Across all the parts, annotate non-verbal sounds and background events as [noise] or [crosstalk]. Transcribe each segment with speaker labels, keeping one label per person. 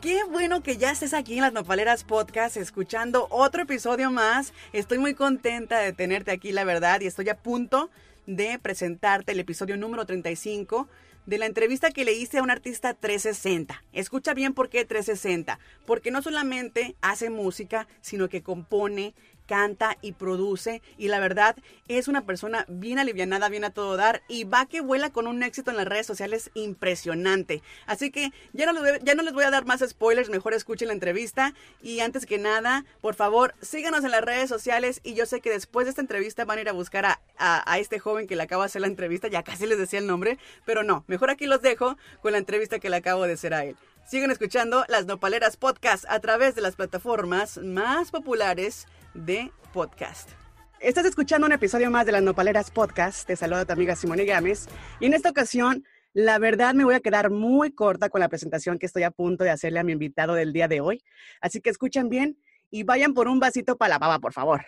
Speaker 1: Qué bueno que ya estés aquí en las Nopaleras Podcast escuchando otro episodio más. Estoy muy contenta de tenerte aquí, la verdad, y estoy a punto de presentarte el episodio número 35 de la entrevista que le hice a un artista 360. Escucha bien por qué 360. Porque no solamente hace música, sino que compone, canta y produce y la verdad es una persona bien alivianada, bien a todo dar y va que vuela con un éxito en las redes sociales impresionante. Así que ya no, les, ya no les voy a dar más spoilers, mejor escuchen la entrevista y antes que nada, por favor, síganos en las redes sociales y yo sé que después de esta entrevista van a ir a buscar a, a este joven que le acabo de hacer la entrevista, ya casi les decía el nombre, pero no, mejor aquí los dejo con la entrevista que le acabo de hacer a él. Siguen escuchando las Nopaleras Podcast a través de las plataformas más populares de podcast. Estás escuchando un episodio más de las Nopaleras Podcast. Te saluda tu amiga Simone Gámez. Y en esta ocasión, la verdad me voy a quedar muy corta con la presentación que estoy a punto de hacerle a mi invitado del día de hoy. Así que escuchen bien y vayan por un vasito para la baba, por favor.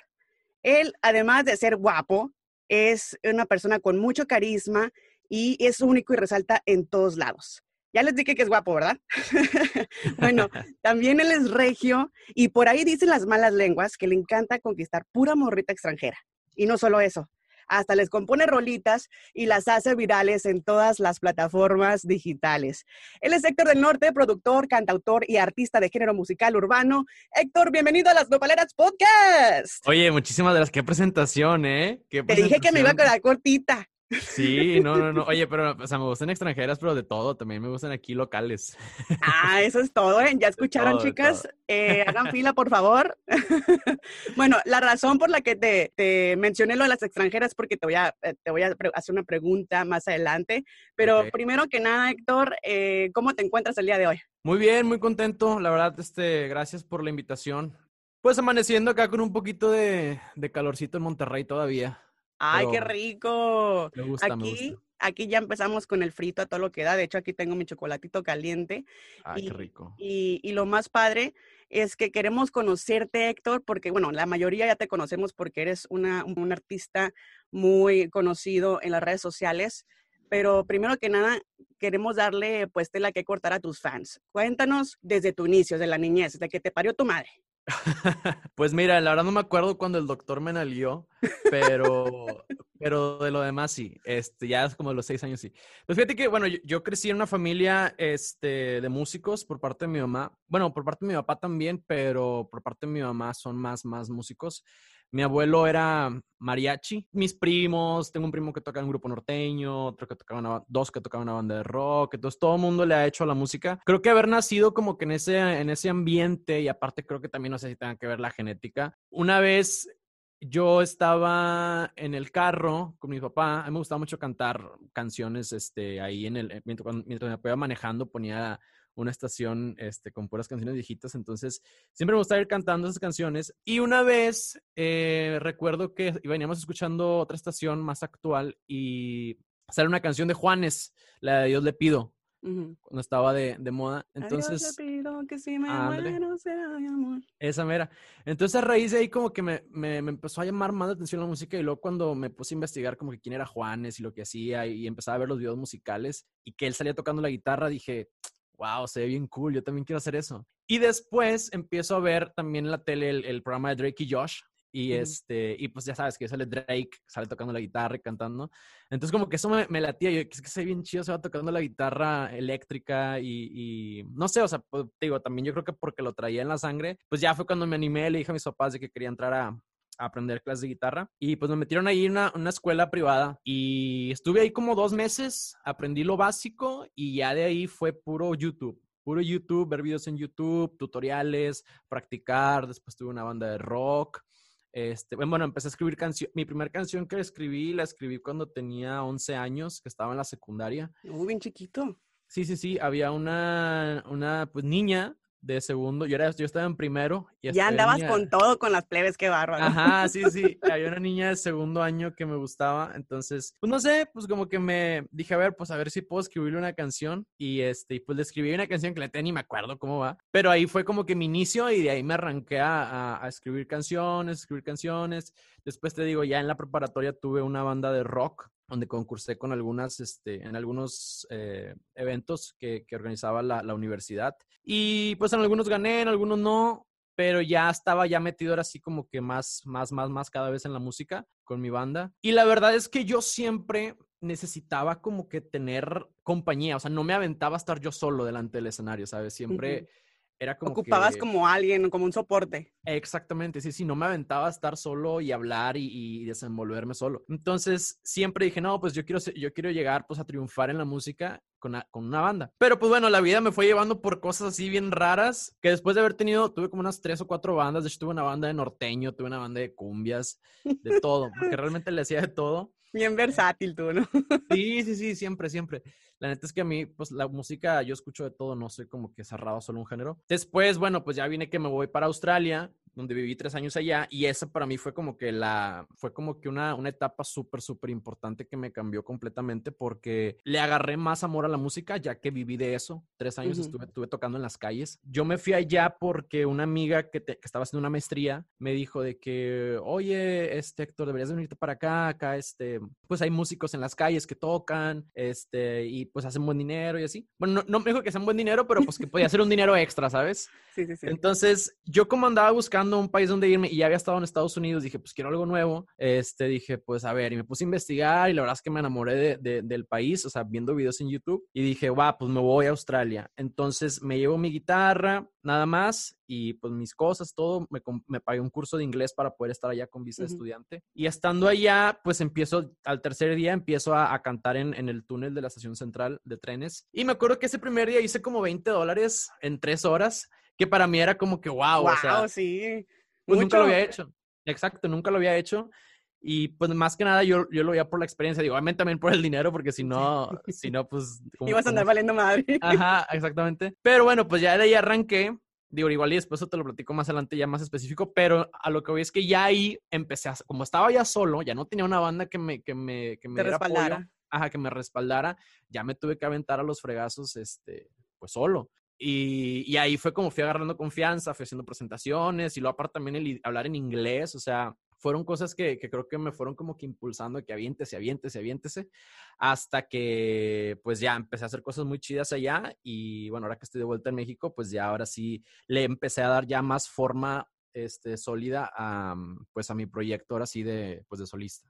Speaker 1: Él, además de ser guapo, es una persona con mucho carisma y es único y resalta en todos lados. Ya les dije que es guapo, ¿verdad? [laughs] bueno, también él es regio y por ahí dicen las malas lenguas que le encanta conquistar pura morrita extranjera. Y no solo eso, hasta les compone rolitas y las hace virales en todas las plataformas digitales. Él es Héctor del Norte, productor, cantautor y artista de género musical urbano. Héctor, bienvenido a las Nopaleras Podcast.
Speaker 2: Oye, muchísimas gracias. Qué presentación, ¿eh?
Speaker 1: Te dije que me iba a quedar cortita.
Speaker 2: Sí, no, no, no. Oye, pero, o sea, me gustan extranjeras, pero de todo. También me gustan aquí locales.
Speaker 1: Ah, eso es todo, ¿eh? Ya [laughs] escucharon, chicas. Eh, hagan [laughs] fila, por favor. [laughs] bueno, la razón por la que te, mencioné lo de las extranjeras porque te voy a, eh, te voy a hacer una pregunta más adelante. Pero primero que nada, Héctor, eh, ¿cómo te encuentras el día de hoy?
Speaker 2: Muy bien, muy contento. La verdad, este, gracias por la invitación. Pues amaneciendo acá con un poquito de, de calorcito en Monterrey todavía.
Speaker 1: ¡Ay, qué rico! Me gusta, aquí, aquí ya empezamos con el frito a todo lo que da. De hecho, aquí tengo mi chocolatito caliente.
Speaker 2: ¡Ay, qué rico!
Speaker 1: Y, y, lo más padre es que queremos conocerte, Héctor, porque, bueno, la mayoría ya te conocemos porque eres una, un artista muy conocido en las redes sociales. Pero primero que nada, queremos darle pues tela que cortar a tus fans. Cuéntanos desde tu inicio, desde la niñez, desde que te parió tu madre. [laughs]
Speaker 2: Pues mira, la verdad no me acuerdo cuando el doctor me nalió, pero, [laughs] pero de lo demás sí, este, ya es como de los seis años sí. Pues fíjate que, bueno, yo, crecí en una familia este, de músicos por parte de mi mamá, bueno, por parte de mi papá también, pero por parte de mi mamá son más, más músicos. Mi abuelo era mariachi. Mis primos, tengo un primo que toca en un grupo norteño, otro que tocaba una, dos que tocaban una banda de rock. Entonces todo el mundo le ha hecho a la música. Creo que haber nacido como que en ese, en ese ambiente y aparte creo que también no sé si tenga que ver la genética. Una vez yo estaba en el carro con mi papá. A mí me gustaba mucho cantar canciones este, ahí en el, mientras, mientras iba manejando ponía una estación este, con puras canciones viejitas, entonces siempre me gustaba ir cantando esas canciones. Y una vez eh, recuerdo que veníamos escuchando otra estación más actual y sale una canción de Juanes, la de Dios le pido, cuando estaba de, de moda. Entonces,
Speaker 1: le pido que si me muero sea mi amor.
Speaker 2: Esa mera. Entonces a raíz de ahí como que me, me, me, empezó a llamar más la atención la música y luego cuando me puse a investigar como que quién era Juanes y lo que hacía y empezaba a ver los videos musicales y que él salía tocando la guitarra, dije, wow, se ve bien cool, yo también quiero hacer eso. Y después empiezo a ver también en la tele el, programa de Drake y Josh. Y este, y pues ya sabes que sale Drake, sale tocando la guitarra y cantando. Entonces, como que eso me, me latía. Yo, es que se ve bien chido, se va tocando la guitarra eléctrica y, no sé, o sea, pues, digo, también yo creo que porque lo traía en la sangre, pues ya fue cuando me animé, le dije a mis papás de que quería entrar a, aprender clases de guitarra. Y pues me metieron ahí en una, una, escuela privada y estuve ahí como dos meses, aprendí lo básico y ya de ahí fue puro YouTube. Puro YouTube, ver videos en YouTube, tutoriales, practicar. Después tuve una banda de rock. Este, bueno, empecé a escribir canciones. Mi primera canción que escribí, la escribí cuando tenía 11 años, que estaba en la secundaria.
Speaker 1: Muy bien chiquito.
Speaker 2: Sí, sí, sí. Había una, una pues, niña de segundo, yo, era, yo estaba en primero.
Speaker 1: Y ya andabas con todo, con las plebes, qué bárbaro.
Speaker 2: Ajá, sí, sí. [laughs] Había una niña de segundo año que me gustaba, entonces, pues no sé, pues como que me dije, a ver, pues a ver si puedo escribirle una canción. Y este, pues le escribí una canción que le tenía ni me acuerdo cómo va. Pero ahí fue como que mi inicio y de ahí me arranqué a, a escribir canciones, escribir canciones. Después te digo, ya en la preparatoria tuve una banda de rock donde concursé con algunas, este, en algunos eh, eventos que, que organizaba la, la, universidad. Y pues en algunos gané, en algunos no, pero ya estaba ya metido ahora así como que más, más, más, más cada vez en la música con mi banda. Y la verdad es que yo siempre necesitaba como que tener compañía, o sea, no me aventaba a estar yo solo delante del escenario, ¿sabes? Siempre era como
Speaker 1: Ocupabas como alguien, como un soporte.
Speaker 2: Exactamente, sí, sí, no me aventaba a estar solo y hablar y, desenvolverme solo. Entonces, siempre dije, no, pues yo quiero, yo quiero llegar pues a triunfar en la música con, con, una banda. Pero pues bueno, la vida me fue llevando por cosas así bien raras, que después de haber tenido, tuve como unas tres o cuatro bandas, de hecho tuve una banda de norteño, tuve una banda de cumbias, de todo, porque realmente le hacía de todo.
Speaker 1: Bien versátil tú, ¿no?
Speaker 2: Sí, sí, sí, siempre, siempre. La neta es que a mí, pues la música, yo escucho de todo, no soy como que cerrado solo un género. Después, bueno, pues ya vine que me voy para Australia donde viví tres años allá y esa para mí fue como que la, fue como que una, una etapa súper, súper importante que me cambió completamente porque le agarré más amor a la música ya que viví de eso. Tres años estuve, estuve tocando en las calles. Yo me fui allá porque una amiga que, que, estaba haciendo una maestría me dijo de que, oye, este Héctor, deberías venirte para acá, acá, este, pues hay músicos en las calles que tocan, este, y pues hacen buen dinero y así. Bueno, no, no me dijo que hacen buen dinero, pero pues que podía hacer un dinero extra, ¿sabes?
Speaker 1: Sí, sí, sí.
Speaker 2: Entonces, yo como andaba buscando un país donde irme y ya había estado en Estados Unidos, dije, pues quiero algo nuevo. Este, dije, pues a ver, y me puse a investigar y la verdad es que me enamoré de, del país, o sea, viendo videos en YouTube y dije, va, pues me voy a Australia. Entonces me llevo mi guitarra, nada más, y pues mis cosas, todo, me, me pagué un curso de inglés para poder estar allá con visa de estudiante. Y estando allá, pues empiezo, al tercer día empiezo a, a cantar en, en, el túnel de la estación central de trenes. Y me acuerdo que ese primer día hice como 20 dólares en tres horas que para mí era como que wow,
Speaker 1: wow
Speaker 2: o sea,
Speaker 1: sí.
Speaker 2: Pues nunca lo había hecho. Exacto, nunca lo había hecho. Y pues más que nada yo, yo lo veía por la experiencia, digo, obviamente también por el dinero, porque si no, si no, pues... [laughs]
Speaker 1: Ibas a andar valiendo madre. [laughs]
Speaker 2: Ajá, exactamente. Pero bueno, pues ya de ahí arranqué, digo, igual y después te lo platico más adelante ya más específico, pero a lo que voy es que ya ahí empecé a, como estaba ya solo, ya no tenía una banda que me, que me, que me
Speaker 1: Te respaldara.
Speaker 2: Apoyo, ajá, que me respaldara, ya me tuve que aventar a los fregazos, este, pues solo. Y, ahí fue como fui agarrando confianza, fui haciendo presentaciones y luego aparte también el hablar en inglés, o sea, fueron cosas que, que, creo que me fueron como que impulsando que aviéntese, aviéntese, aviéntese, hasta que pues ya empecé a hacer cosas muy chidas allá y bueno, ahora que estoy de vuelta en México, pues ya ahora sí le empecé a dar ya más forma este, sólida a, pues a mi proyecto ahora sí de, pues de solista.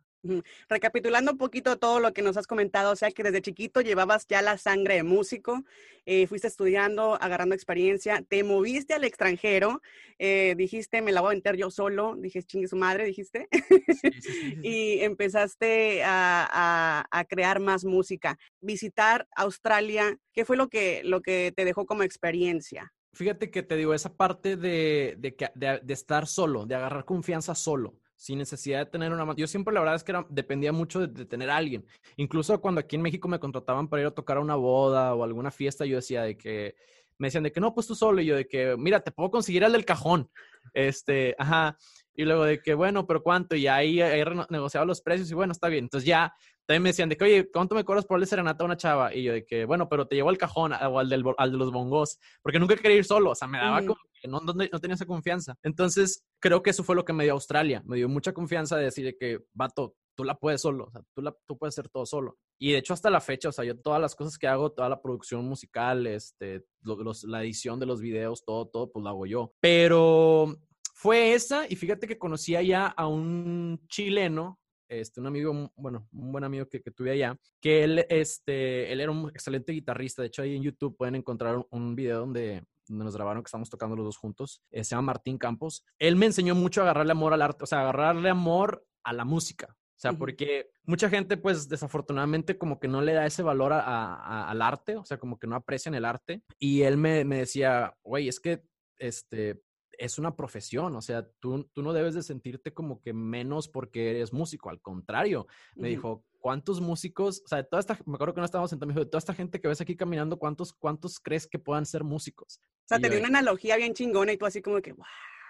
Speaker 1: Recapitulando un poquito todo lo que nos has comentado, o sea que desde chiquito llevabas ya la sangre de músico, eh, fuiste estudiando, agarrando experiencia, te moviste al extranjero, eh, dijiste, me la voy a meter yo solo, dije, chingue su madre, dijiste,
Speaker 2: sí, [laughs] sí, sí,
Speaker 1: y empezaste a, a, a, crear más música. Visitar Australia, ¿qué fue lo que, lo que te dejó como experiencia?
Speaker 2: Fíjate que te digo, esa parte de, de, de, de estar solo, de agarrar confianza solo sin necesidad de tener una... Yo siempre la verdad es que era, dependía mucho de, de, tener a alguien. Incluso cuando aquí en México me contrataban para ir a tocar a una boda o alguna fiesta, yo decía de que... Me decían de que no, pues tú solo. Y yo de que, mira, te puedo conseguir el del cajón. Este, ajá. Y luego de que, bueno, pero ¿cuánto? Y ahí, ahí negociaba los precios y bueno, está bien. Entonces ya también me decían de que, oye, ¿cuánto me cobras por darle serenata a una chava? Y yo de que, bueno, pero te llevo al cajón o al, del, al de los bongos, porque nunca quería ir solo. O sea, me daba mm. como que no, no, no, tenía esa confianza. Entonces, creo que eso fue lo que me dio Australia. Me dio mucha confianza de decir que, vato, tú la puedes solo, o sea, tú, la, tú puedes hacer todo solo. Y de hecho, hasta la fecha, o sea, yo todas las cosas que hago, toda la producción musical, este, los, la edición de los videos, todo, todo, pues lo hago yo. Pero fue esa, y fíjate que conocí allá a un chileno, este, un amigo, bueno, un buen amigo que, que, tuve allá, que él, este, él era un excelente guitarrista. De hecho, ahí en YouTube pueden encontrar un, un video donde, donde nos grabaron que estamos tocando los dos juntos. Eh, se llama Martín Campos. Él me enseñó mucho a agarrarle amor al arte, o sea, agarrarle amor a la música. O sea, porque mucha gente, pues desafortunadamente, como que no le da ese valor a, a, al arte, o sea, como que no aprecian el arte. Y él me, me decía, güey, es que este, es una profesión, o sea, tú, tú no debes de sentirte como que menos porque eres músico, al contrario, me uh -huh. dijo, ¿cuántos músicos, o sea, de toda esta, me acuerdo que no estábamos sentados, me dijo, de toda esta gente que ves aquí caminando, ¿cuántos, cuántos crees que puedan ser músicos?
Speaker 1: O sea, y te dio una analogía bien chingona y tú así como que, wow.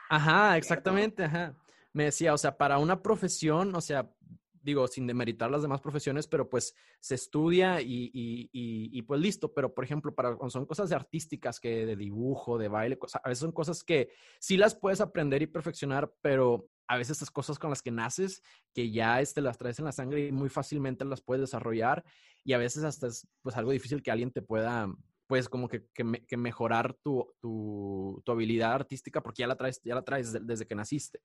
Speaker 2: Ajá, exactamente, ajá. Me decía, o sea, para una profesión, o sea, digo, sin demeritar las demás profesiones, pero pues se estudia y, y, y, y, pues listo. Pero, por ejemplo, para son cosas de artísticas que de dibujo, de baile, cosa, a veces son cosas que sí las puedes aprender y perfeccionar, pero a veces estas cosas con las que naces, que ya este, las traes en la sangre y muy fácilmente las puedes desarrollar y a veces hasta es pues algo difícil que alguien te pueda pues como que, que, mejorar tu, tu, tu, habilidad artística porque ya la traes, ya la traes desde, que naciste.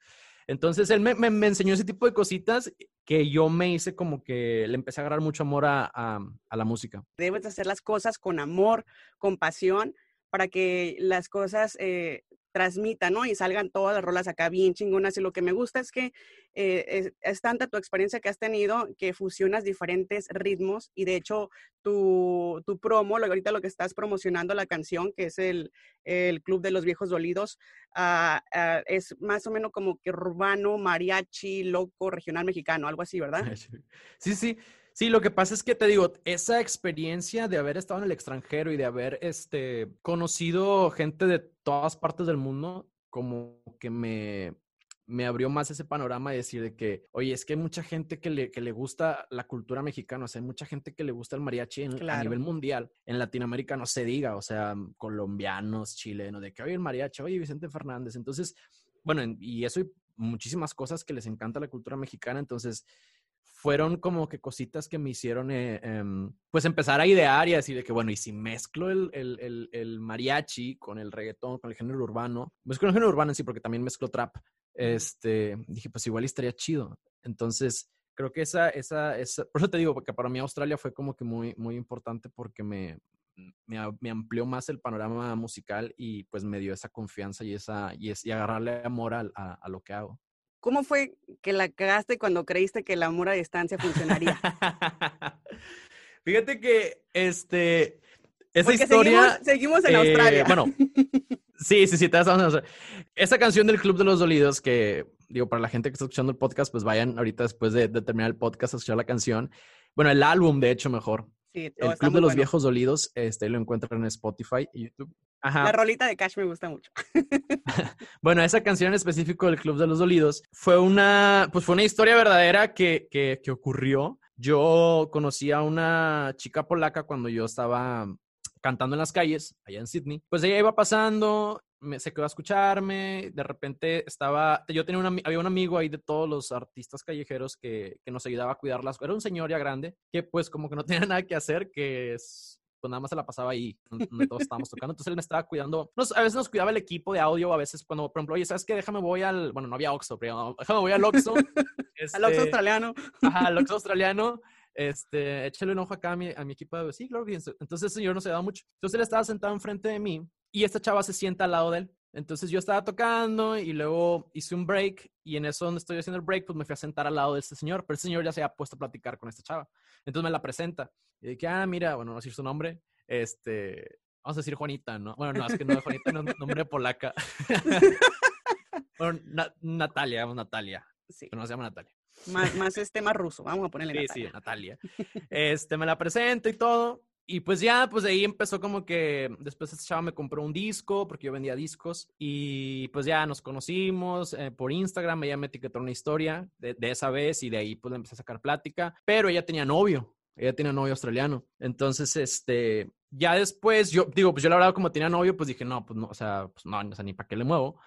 Speaker 2: Entonces él me, me, enseñó ese tipo de cositas que yo me hice como que le empecé a agarrar mucho amor a, a, la música.
Speaker 1: Debes hacer las cosas con amor, con pasión, para que las cosas eh, transmita, ¿no? Y salgan todas las rolas acá bien chingonas. Y lo que me gusta es que eh, es, tanta tu experiencia que has tenido que fusionas diferentes ritmos y de hecho tu, tu promo, ahorita lo que estás promocionando la canción, que es el, el Club de los Viejos Dolidos, ah, es más o menos como que urbano, mariachi, loco, regional mexicano, algo así, ¿verdad? [laughs]
Speaker 2: Sí, sí. Sí, lo que pasa es que te digo, esa experiencia de haber estado en el extranjero y de haber este, conocido gente de todas partes del mundo, como que me, me abrió más ese panorama de decir de que, oye, es que hay mucha gente que le, que le gusta la cultura mexicana, o sea, hay mucha gente que le gusta el mariachi a nivel mundial. En Latinoamérica no se diga, o sea, colombianos, chilenos, de que, oye, el mariachi, oye, Vicente Fernández. Entonces, bueno, y eso y muchísimas cosas que les encanta la cultura mexicana. Entonces, fueron como que cositas que me hicieron, eh, em, pues empezar a idear y decir de que, bueno, y si mezclo el, el, el, mariachi con el reggaetón, con el género urbano, mezclo el género urbano en sí, porque también mezclo trap, este, dije, pues igual estaría chido. Entonces, creo que esa, esa, esa, por eso te digo, porque para mí Australia fue como que muy, muy importante porque me, me, me, amplió más el panorama musical y pues me dio esa confianza y, esa, y, es, y agarrarle amor a, a lo que hago.
Speaker 1: ¿Cómo fue que la cagaste cuando creíste que el amor a distancia funcionaría? [laughs]
Speaker 2: Fíjate que, este, esa historia...
Speaker 1: Seguimos, en Australia.
Speaker 2: Eh, bueno, [laughs] sí, sí, sí, te vas a Esa canción del Club de los Dolidos que, digo, para la gente que está escuchando el podcast, pues vayan ahorita después de, terminar el podcast a escuchar la canción. Bueno, el álbum, de hecho, mejor. Sí, el Club de los Viejos Dolidos, este, lo encuentran en Spotify y YouTube.
Speaker 1: La rolita de Cash me gusta mucho. [laughs] [laughs]
Speaker 2: bueno, esa canción en específico del Club de los Dolidos fue una, pues fue una historia verdadera que, que, que ocurrió. Yo conocí a una chica polaca cuando yo estaba cantando en las calles, allá en Sydney. Pues ella iba pasando, me, se quedó a escucharme, de repente estaba, yo tenía un, había un amigo ahí de todos los artistas callejeros que, que nos ayudaba a cuidarlas. Era un señor ya grande que pues como que no [laughs] tenía nada que hacer, que es pues nada más se la pasaba ahí, [laughs] donde todos estábamos tocando. Entonces él me estaba cuidando. a veces nos cuidaba el equipo de audio, a veces cuando, por ejemplo, oye, ¿sabes qué? Déjame voy al. Bueno, no había Oxxo, pero déjame voy al Oxxo.
Speaker 1: Este, [laughs] al Oxxo australiano. [laughs]
Speaker 2: Ajá, al Oxxo australiano. Este, échale un ojo acá a mi, a mi equipo de. Sí, claro Entonces el señor no se daba mucho. Entonces él estaba sentado enfrente de mí y esta chava se sienta al lado de él. Entonces yo estaba tocando y luego hice un break y en eso donde estoy haciendo el break, pues me fui a sentar al lado de este señor, pero el señor ya se había puesto a platicar con esta chava. Entonces me la presenta y dije, ah, mira, bueno, no decir su nombre, este, vamos a decir Juanita, ¿no? Bueno, no, es que no, Juanita no es nombre polaca. [laughs] bueno, Natalia, vamos, Natalia. Sí. Pero no se llama Natalia.
Speaker 1: Más, más este, más ruso, vamos a ponerle
Speaker 2: sí, Natalia. Sí, Natalia. Este, me la presento y todo. Y pues ya, pues de ahí empezó como que después esta chava me compró un disco porque yo vendía discos y pues ya nos conocimos eh, por Instagram, ella me etiquetó una historia de, de, esa vez y de ahí pues empecé a sacar plática, pero ella tenía novio ella tiene novio australiano. Entonces, este, ya después, yo digo, pues yo la verdad como tenía novio, pues dije, no, pues no, o sea, pues no, o sea, ni para qué le muevo.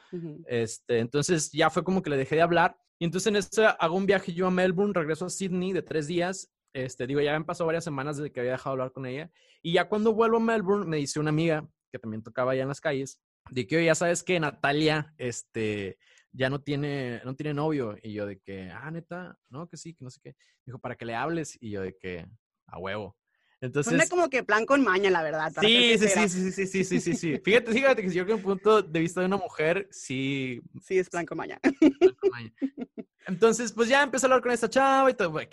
Speaker 2: Este, entonces ya fue como que le dejé de hablar. Y entonces en eso hago un viaje yo a Melbourne, regreso a Sydney de tres días. Este, digo, ya han pasado varias semanas desde que había dejado de hablar con ella. Y ya cuando vuelvo a Melbourne, me dice una amiga que también tocaba allá en las calles, de que, ya sabes que Natalia, este, ya no tiene, no tiene novio. Y yo de que, ah, neta, no, que sí, que no sé qué. Dijo, para que le hables. Y yo de que, a huevo.
Speaker 1: Entonces, Suena como que plan con maña, la verdad.
Speaker 2: Sí, sí, sí, sí, sí, sí, [laughs] sí, sí, sí. Fíjate, fíjate que si yo creo que un punto de vista de una mujer, sí.
Speaker 1: Sí, es plan con maña. [laughs]
Speaker 2: Entonces, pues ya empecé a hablar con esta chava y todo. Bueno,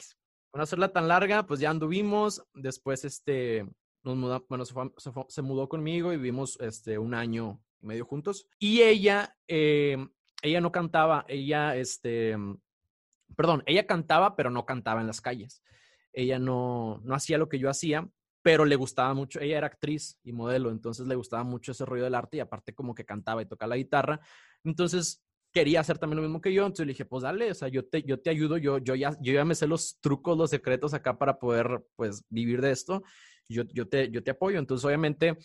Speaker 2: no hacerla tan larga, pues ya anduvimos. Después, este, nos mudó, bueno, se, mudó conmigo y vivimos, este, un año y medio juntos. Y ella, eh, ella no cantaba, ella, este, perdón, ella cantaba, pero no cantaba en las calles. Ella no, no hacía lo que yo hacía, pero le gustaba mucho, ella era actriz y modelo, entonces le gustaba mucho ese rollo del arte y aparte como que cantaba y tocaba la guitarra. Entonces quería hacer también lo mismo que yo, entonces le dije, pues dale, o sea, yo te, yo te ayudo, yo, yo, ya, yo ya me sé los trucos, los secretos acá para poder, pues, vivir de esto, yo, yo, te, yo te apoyo. Entonces, obviamente,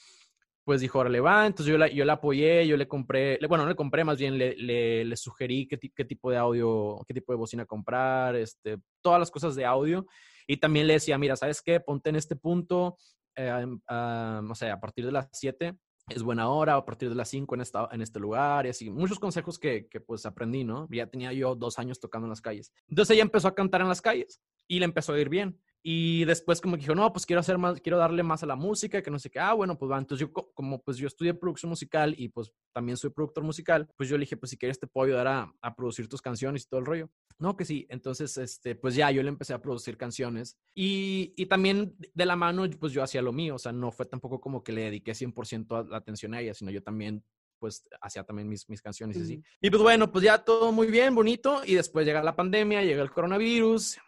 Speaker 2: pues dijo, órale, va. Entonces yo la, yo la apoyé, yo le compré, bueno, no le compré, más bien le, le, le sugerí qué, qué, tipo de audio, qué tipo de bocina comprar, este, todas las cosas de audio. Y también le decía, mira, ¿sabes qué? Ponte en este punto, eh, o sea, a partir de las 7 es buena hora, a partir de las 5 en, esta, en este lugar y así. Muchos consejos que, que pues aprendí, ¿no? Ya tenía yo dos años tocando en las calles. Entonces ella empezó a cantar en las calles y le empezó a ir bien. Y después como que dijo, no, pues quiero hacer más, quiero darle más a la música, que no sé qué. Ah, bueno, pues va. Entonces yo, como pues yo estudié producción musical y pues también soy productor musical, pues yo le dije, pues si quieres te puedo ayudar a, a producir tus canciones y todo el rollo. No, que sí. Entonces, este, pues ya yo le empecé a producir canciones. Y, y también de la mano, pues yo hacía lo mío. O sea, no fue tampoco como que le dediqué 100% la atención a ella, sino yo también pues hacía también mis, mis canciones y así. Y pues bueno, pues ya todo muy bien, bonito. Y después llega la pandemia, llega el coronavirus,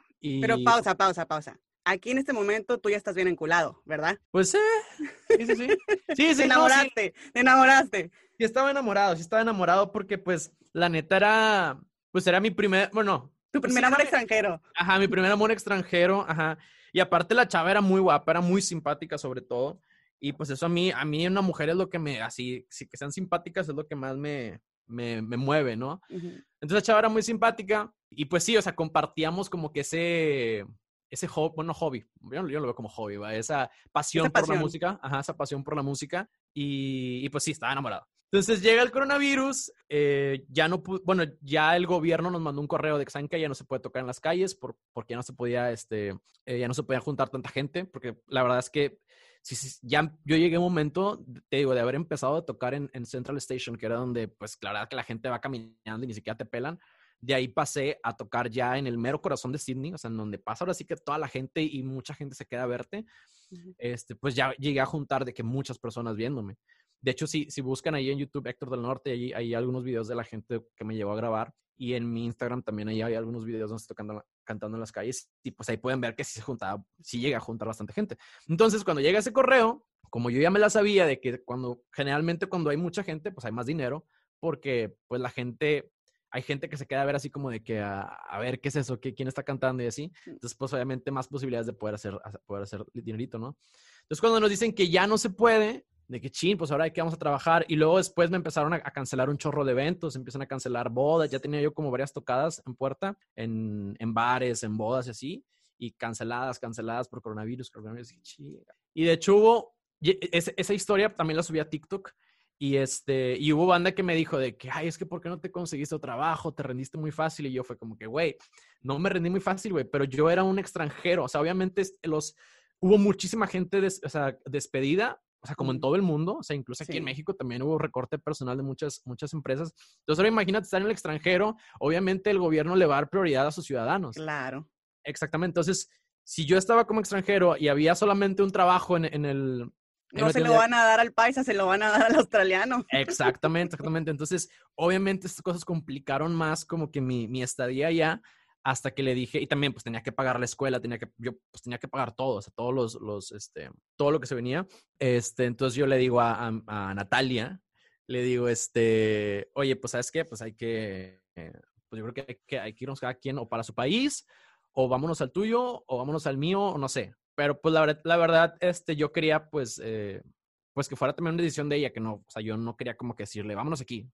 Speaker 1: pero pausa, pausa, pausa. Aquí en este momento tú ya estás bien enculado, ¿verdad?
Speaker 2: Pues sí, sí, sí, sí. [laughs] sí,
Speaker 1: te enamoraste, te enamoraste.
Speaker 2: Sí, estaba enamorado, sí estaba enamorado porque pues la neta era, pues era mi primer, bueno.
Speaker 1: Tu
Speaker 2: pues
Speaker 1: primer amor extranjero.
Speaker 2: Ajá, mi primer amor extranjero, ajá. Y aparte la chava era muy guapa, era muy simpática sobre todo. Y pues eso a mí, a mí una mujer es lo que me, así, si que sean simpáticas es lo que más me, me, me mueve, ¿no? Entonces la chava era muy simpática y pues sí, o sea, compartíamos como que ese, ese hobby, bueno, hobby, yo, yo, lo veo como hobby, ¿va? esa pasión, por la música, ajá, esa pasión por la música y, y pues sí, estaba enamorado. Entonces llega el coronavirus, eh, ya no bueno, ya el gobierno nos mandó un correo de que ya no se puede tocar en las calles por, porque ya no se podía, este, eh, ya no se podía juntar tanta gente, porque la verdad es que si, ya yo llegué a un momento, te digo, de haber empezado a tocar en, en Central Station, que era donde, pues, la verdad que la gente va caminando y ni siquiera te pelan. De ahí pasé a tocar ya en el mero corazón de Sydney, o sea, en donde pasa ahora sí que toda la gente y mucha gente se queda a verte. Este, pues ya llegué a juntar de que muchas personas viéndome. De hecho, si, si buscan ahí en YouTube Héctor del Norte, ahí hay algunos videos de la gente que me llevó a grabar. Y en mi Instagram también ahí hay algunos videos donde estoy tocando, cantando en las calles. Y pues ahí pueden ver que sí se juntaba, sí llega a juntar bastante gente. Entonces, cuando llega ese correo, como yo ya me la sabía de que cuando, generalmente cuando hay mucha gente, pues hay más dinero, porque pues la gente, hay gente que se queda a ver así como de que, a, a ver, ¿qué es eso? ¿Qué, ¿Quién está cantando y así? Mm. Entonces, pues obviamente más posibilidades de poder hacer, poder hacer dinerito, ¿no? Entonces, cuando nos dicen que ya no se puede, de que chin, pues ahora hay que vamos a trabajar. Y luego después me empezaron a, cancelar un chorro de eventos, empiezan a cancelar bodas. Ya tenía yo como varias tocadas en puerta, en, en bares, en bodas y así, y canceladas, canceladas por coronavirus. coronavirus y de hecho hubo, esa historia también la subí a TikTok. Y, este, y hubo banda que me dijo de que, ay, es que ¿por qué no te conseguiste trabajo? Te rendiste muy fácil. Y yo fue como que, güey, no me rendí muy fácil, güey, pero yo era un extranjero. O sea, obviamente los, hubo muchísima gente o sea, despedida, o sea, como en todo el mundo, o sea, incluso aquí en México también hubo recorte personal de muchas, muchas empresas. Entonces, ahora imagínate estar en el extranjero, obviamente el gobierno le va a dar prioridad a sus ciudadanos.
Speaker 1: Claro.
Speaker 2: Exactamente. Entonces, si yo estaba como extranjero y había solamente un trabajo en, en el...
Speaker 1: no se lo van a dar al paisa, se lo van a dar al australiano.
Speaker 2: Exactamente, [laughs] exactamente. Entonces, obviamente estas cosas complicaron más como que mi, mi estadía allá hasta que le dije, y también pues tenía que pagar la escuela, tenía que, yo pues tenía que pagar todo, o sea, todos los, los este, todo lo que se venía. Este, entonces yo le digo a, a, Natalia, le digo, este, oye, pues sabes qué, pues hay que, eh, pues yo creo que hay, que hay que irnos cada quien o para su país, o vámonos al tuyo, o vámonos al mío, o no sé. Pero pues la, la verdad, este, yo quería pues, eh, pues que fuera también una decisión de ella, que no, o sea, yo no quería como que decirle, vámonos aquí.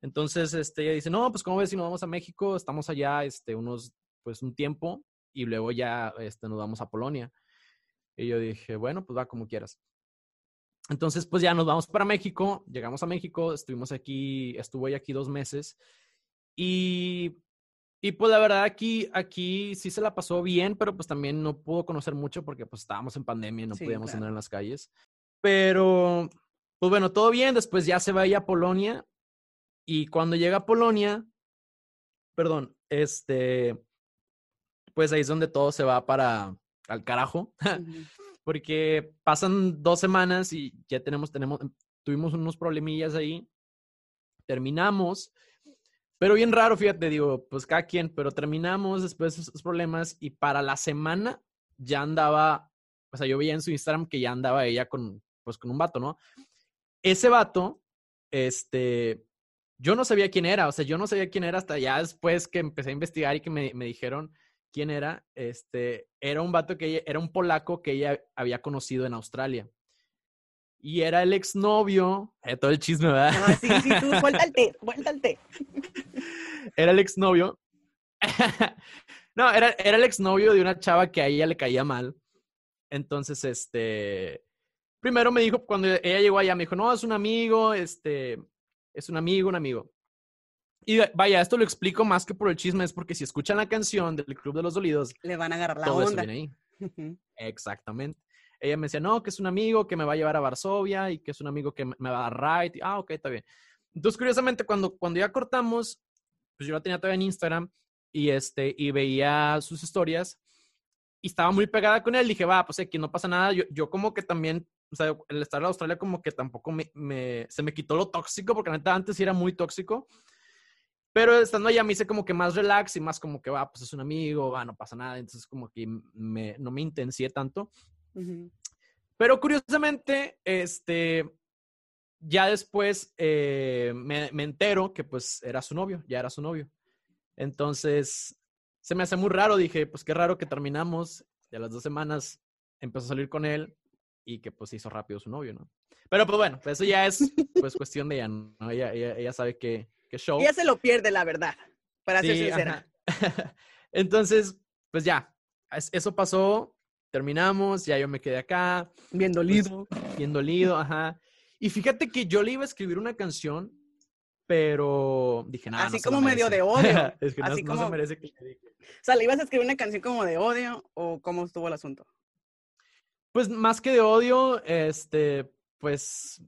Speaker 2: Entonces, este, ella dice, no, pues ¿cómo ves si nos vamos a México? Estamos allá, este, unos, pues un tiempo y luego ya, este, nos vamos a Polonia. Y yo dije, bueno, pues va como quieras. Entonces, pues ya nos vamos para México, llegamos a México, estuvimos aquí, estuve aquí dos meses y, y pues la verdad aquí, aquí sí se la pasó bien, pero pues también no pudo conocer mucho porque pues estábamos en pandemia y no podíamos andar en las calles. Pero, pues bueno, todo bien, después ya se va a Polonia y cuando llega a Polonia, perdón, este, pues ahí es donde todo se va para al carajo, [laughs] porque pasan dos semanas y ya tenemos, tenemos, tuvimos unos problemillas ahí, terminamos, pero bien raro, fíjate, digo, pues cada quien, pero terminamos después de esos problemas y para la semana ya andaba, o sea, yo veía en su Instagram que ya andaba ella con, pues con un vato, ¿no? Ese vato, este, yo no sabía quién era, o sea, yo no sabía quién era hasta ya después que empecé a investigar y que me, me dijeron quién era. Este, era un vato que ella, era un polaco que ella había conocido en Australia. y era el exnovio, eh, todo el chisme, ¿verdad?
Speaker 1: Ah, sí, sí, tú, suelta el [laughs]
Speaker 2: Era el exnovio. [laughs] no, era, era el exnovio de una chava que a ella le caía mal. Entonces, este, primero me dijo, cuando ella llegó allá, me dijo, no, es un amigo, este, es un amigo, un amigo. Y vaya, esto lo explico más que por el chisme, es porque si escuchan la canción del Club de los Dolidos,
Speaker 1: le van a agarrar la
Speaker 2: todo
Speaker 1: onda.
Speaker 2: eso viene ahí. Exactamente. Ella me decía, no, que es un amigo que me va a llevar a Varsovia y que es un amigo que me va a dar ride. Ah, ok, está bien. Entonces, curiosamente, cuando, cuando ya cortamos, pues yo la tenía todavía en Instagram y, este, y veía sus historias y estaba muy pegada con él. Dije, va, pues aquí no pasa nada. Yo, yo como que también, o sea, el estar en Australia como que tampoco me, me, se me quitó lo tóxico, porque neta antes sí era muy tóxico. Pero estando allá me hice como que más relax y más como que, va, pues es un amigo, va, no pasa nada. Entonces como que me, no me intencié tanto. Pero curiosamente, este, ya después eh, me, me, entero que pues era su novio, ya era su novio. Entonces, se me hace muy raro, dije, pues qué raro que terminamos, y a las dos semanas empezó a salir con él y que pues hizo rápido su novio, ¿no? Pero pues bueno, pues eso ya es pues cuestión de ella, ¿no? Ella, ella, ella sabe que, que show.
Speaker 1: Ella se lo pierde, la verdad, para ser sincera. [laughs]
Speaker 2: Entonces, pues ya, eso pasó, terminamos, ya yo me quedé acá.
Speaker 1: Bien dolido.
Speaker 2: Pues, bien dolido, ajá. Y fíjate que yo le iba a escribir una canción, pero dije, nada.
Speaker 1: Así
Speaker 2: no
Speaker 1: como medio de odio. [laughs]
Speaker 2: es que
Speaker 1: Así
Speaker 2: no,
Speaker 1: como...
Speaker 2: se merece que le dije.
Speaker 1: O sea, ¿le ibas a escribir una canción como de odio o cómo estuvo el asunto?
Speaker 2: Pues más que de odio, este, pues,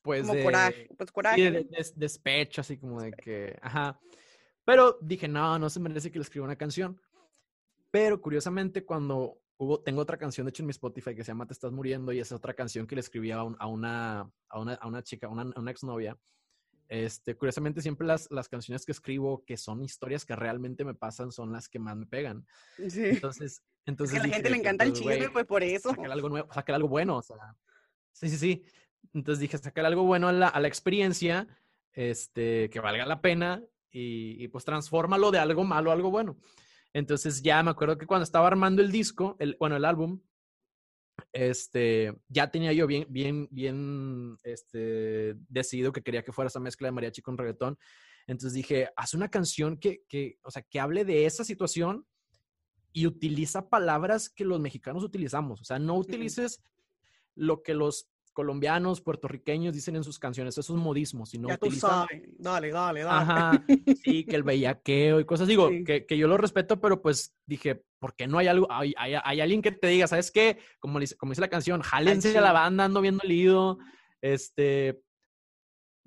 Speaker 2: pues
Speaker 1: como
Speaker 2: de...
Speaker 1: coraje, pues coraje.
Speaker 2: Sí, de, de, despecho, así como de que, ajá. Pero dije, no, no se merece que le escriba una canción. Pero curiosamente, cuando hubo, tengo otra canción, de hecho, en mi Spotify que se llama Te estás muriendo y es otra canción que le escribí a, un, a, una, a, una, a una chica, a una, a una exnovia. Este, curiosamente, siempre las, las canciones que escribo, que son historias que realmente me pasan, son las que más me pegan.
Speaker 1: Sí.
Speaker 2: Entonces, entonces
Speaker 1: es que a la
Speaker 2: dije
Speaker 1: gente le encanta el chisme, pues por eso.
Speaker 2: sacar algo nuevo, sacar algo bueno, o sea. Sí, sí, sí. Entonces dije, sacar algo bueno a la, a la experiencia, este, que valga la pena y, y, pues transfórmalo de algo malo a algo bueno. Entonces ya me acuerdo que cuando estaba armando el disco, el, bueno, el álbum, este, ya tenía yo bien, bien, bien, este, decidido que quería que fuera esa mezcla de mariachi con reggaetón. Entonces dije, haz una canción que, que, o sea, que hable de esa situación y utiliza palabras que los mexicanos utilizamos. O sea, no utilices lo que los colombianos, puertorriqueños dicen en sus canciones, esos modismos, sino
Speaker 1: ya tú sabes. Dale, dale, dale.
Speaker 2: Ajá, sí, que el bellaqueo y cosas. Digo,
Speaker 1: Sí.
Speaker 2: que, que yo lo respeto, pero pues dije, ¿por qué no hay algo? Hay, hay, hay alguien que te diga, ¿sabes qué? Como, dice- como dice la canción, jálense a la banda, ando bien dolido. Este.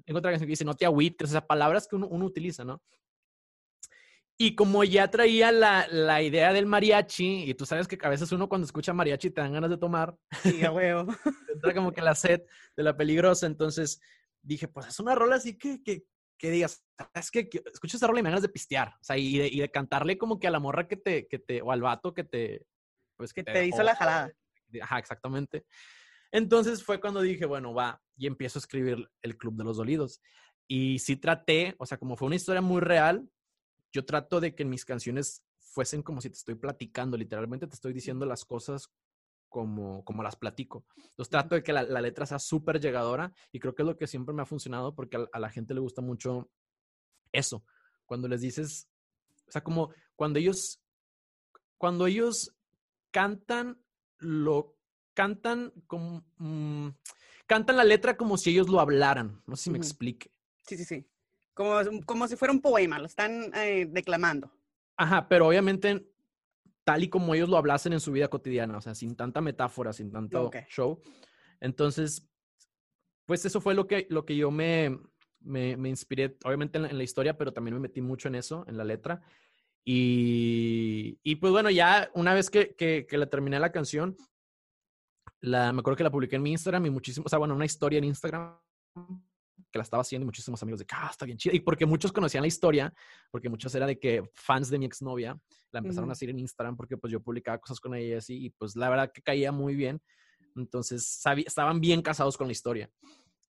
Speaker 2: Tengo otra canción que dice, no te agüites, o sea, palabras que uno, uno utiliza, ¿no? Y como ya traía la, la idea del mariachi, y tú sabes que a veces uno cuando escucha mariachi te dan ganas de tomar,
Speaker 1: Sí, a [laughs] huevo.
Speaker 2: entra como que la sed de la peligrosa. Entonces dije, pues es una rola así que, que, que digas, es que, que escucho esa rola y me dan ganas de pistear. O sea, y de, y de cantarle como que a la morra que te, que te, o al vato que te, pues
Speaker 1: Que te hizo la jalada.
Speaker 2: Ajá, exactamente. Entonces fue cuando dije, bueno, va, y empiezo a escribir El Club de los Dolidos. Y sí traté, o sea, como fue una historia muy real, yo trato de que en mis canciones fuesen como si te estoy platicando, literalmente te estoy diciendo las cosas como, como las platico. Entonces trato de que la, la letra sea súper llegadora y creo que es lo que siempre me ha funcionado porque a, a la gente le gusta mucho eso. Cuando les dices, o sea, como cuando ellos, cuando ellos cantan, lo cantan como, mm, cantan la letra como si ellos lo hablaran. No sé si me explique.
Speaker 1: Sí, sí, sí. Como, como si fuera un poema, lo están eh, declamando.
Speaker 2: Ajá, pero obviamente tal y como ellos lo hablasen en su vida cotidiana, o sea, sin tanta metáfora, sin tanto
Speaker 1: Ok.
Speaker 2: show. Entonces, pues eso fue lo que, lo que yo me, me, me inspiré, obviamente en la, en la historia, pero también me metí mucho en eso, en la letra. Y, y pues bueno, ya una vez que, que, que la terminé la canción, la, me acuerdo que la publiqué en mi Instagram y muchísimos, o sea, bueno, una historia en Instagram que la estaba haciendo y muchísimos amigos de que, ah, está bien chida. Y porque muchos conocían la historia, porque muchos era de que fans de mi exnovia la empezaron a seguir en Instagram porque pues yo publicaba cosas con ella y así, y pues la verdad que caía muy bien. Entonces, sabí- estaban bien casados con la historia.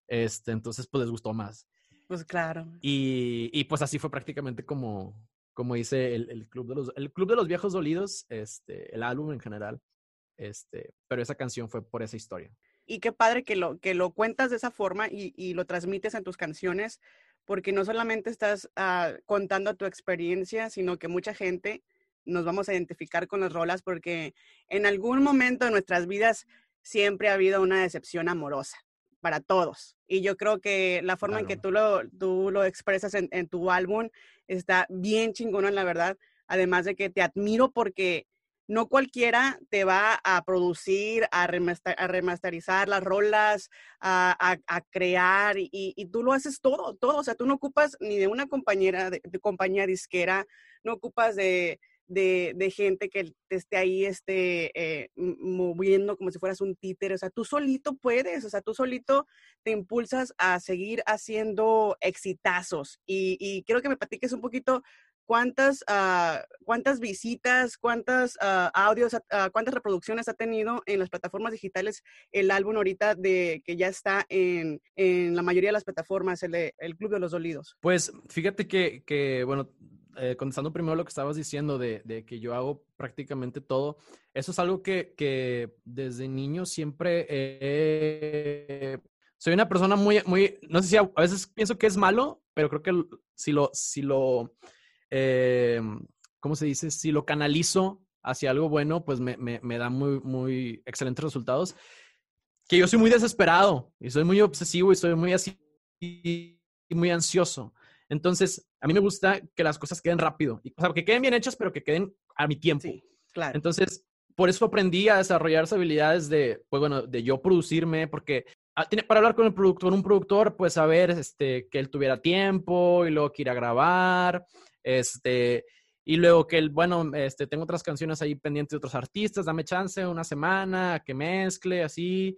Speaker 2: Este, entonces, pues les gustó más.
Speaker 1: Pues claro.
Speaker 2: Y, y, pues así fue prácticamente como, como hice el, el club de los, el club de los viejos dolidos, este, el álbum en general. Este, pero esa canción fue por esa historia.
Speaker 1: Y qué padre que lo, que lo cuentas de esa forma y, y lo transmites en tus canciones, porque no solamente estás ah, contando tu experiencia, sino que mucha gente nos vamos a identificar con las rolas, porque en algún momento de nuestras vidas siempre ha habido una decepción amorosa para todos. Y yo creo que la forma en que tú lo, tú lo expresas en, en tu álbum está bien chingona, la verdad. Además de que te admiro porque no cualquiera te va a producir, a, remasterizar las rolas, a, crear y, tú lo haces todo, todo. O sea, tú no ocupas ni de una compañera, de, compañía disquera, no ocupas de, gente que te esté ahí este, eh, moviendo como si fueras un títere. O sea, tú solito puedes, o sea, tú solito te impulsas a seguir haciendo exitazos. Y, y quiero que me platiques un poquito cuántas, uh, cuántas visitas, cuántas uh, audios, uh, cuántas reproducciones ha tenido en las plataformas digitales el álbum ahorita de que ya está en, en la mayoría de las plataformas, el, el Club de los Dolidos.
Speaker 2: Pues fíjate que, que bueno, eh, contestando primero lo que estabas diciendo de, de, que yo hago prácticamente todo, eso es algo que, que desde niño siempre eh, soy una persona muy, muy, no sé si a, a, veces pienso que es malo, pero creo que si lo, si lo eh, ¿cómo se dice? Si lo canalizo hacia algo bueno, pues me, me, da muy, muy excelentes resultados. Que yo soy muy desesperado y soy muy obsesivo y soy muy así y muy ansioso. Entonces, a mí me gusta que las cosas queden rápido, o sea, que queden bien hechas, pero que queden a mi tiempo.
Speaker 1: claro.
Speaker 2: Entonces, por eso aprendí a desarrollar esas habilidades de, pues bueno, de yo producirme, porque ah, para hablar con el productor, un productor, pues saber este, que él tuviera tiempo y luego que ir a grabar este, y luego que, el, bueno, este, tengo otras canciones ahí pendientes de otros artistas, dame chance una semana que mezcle, así.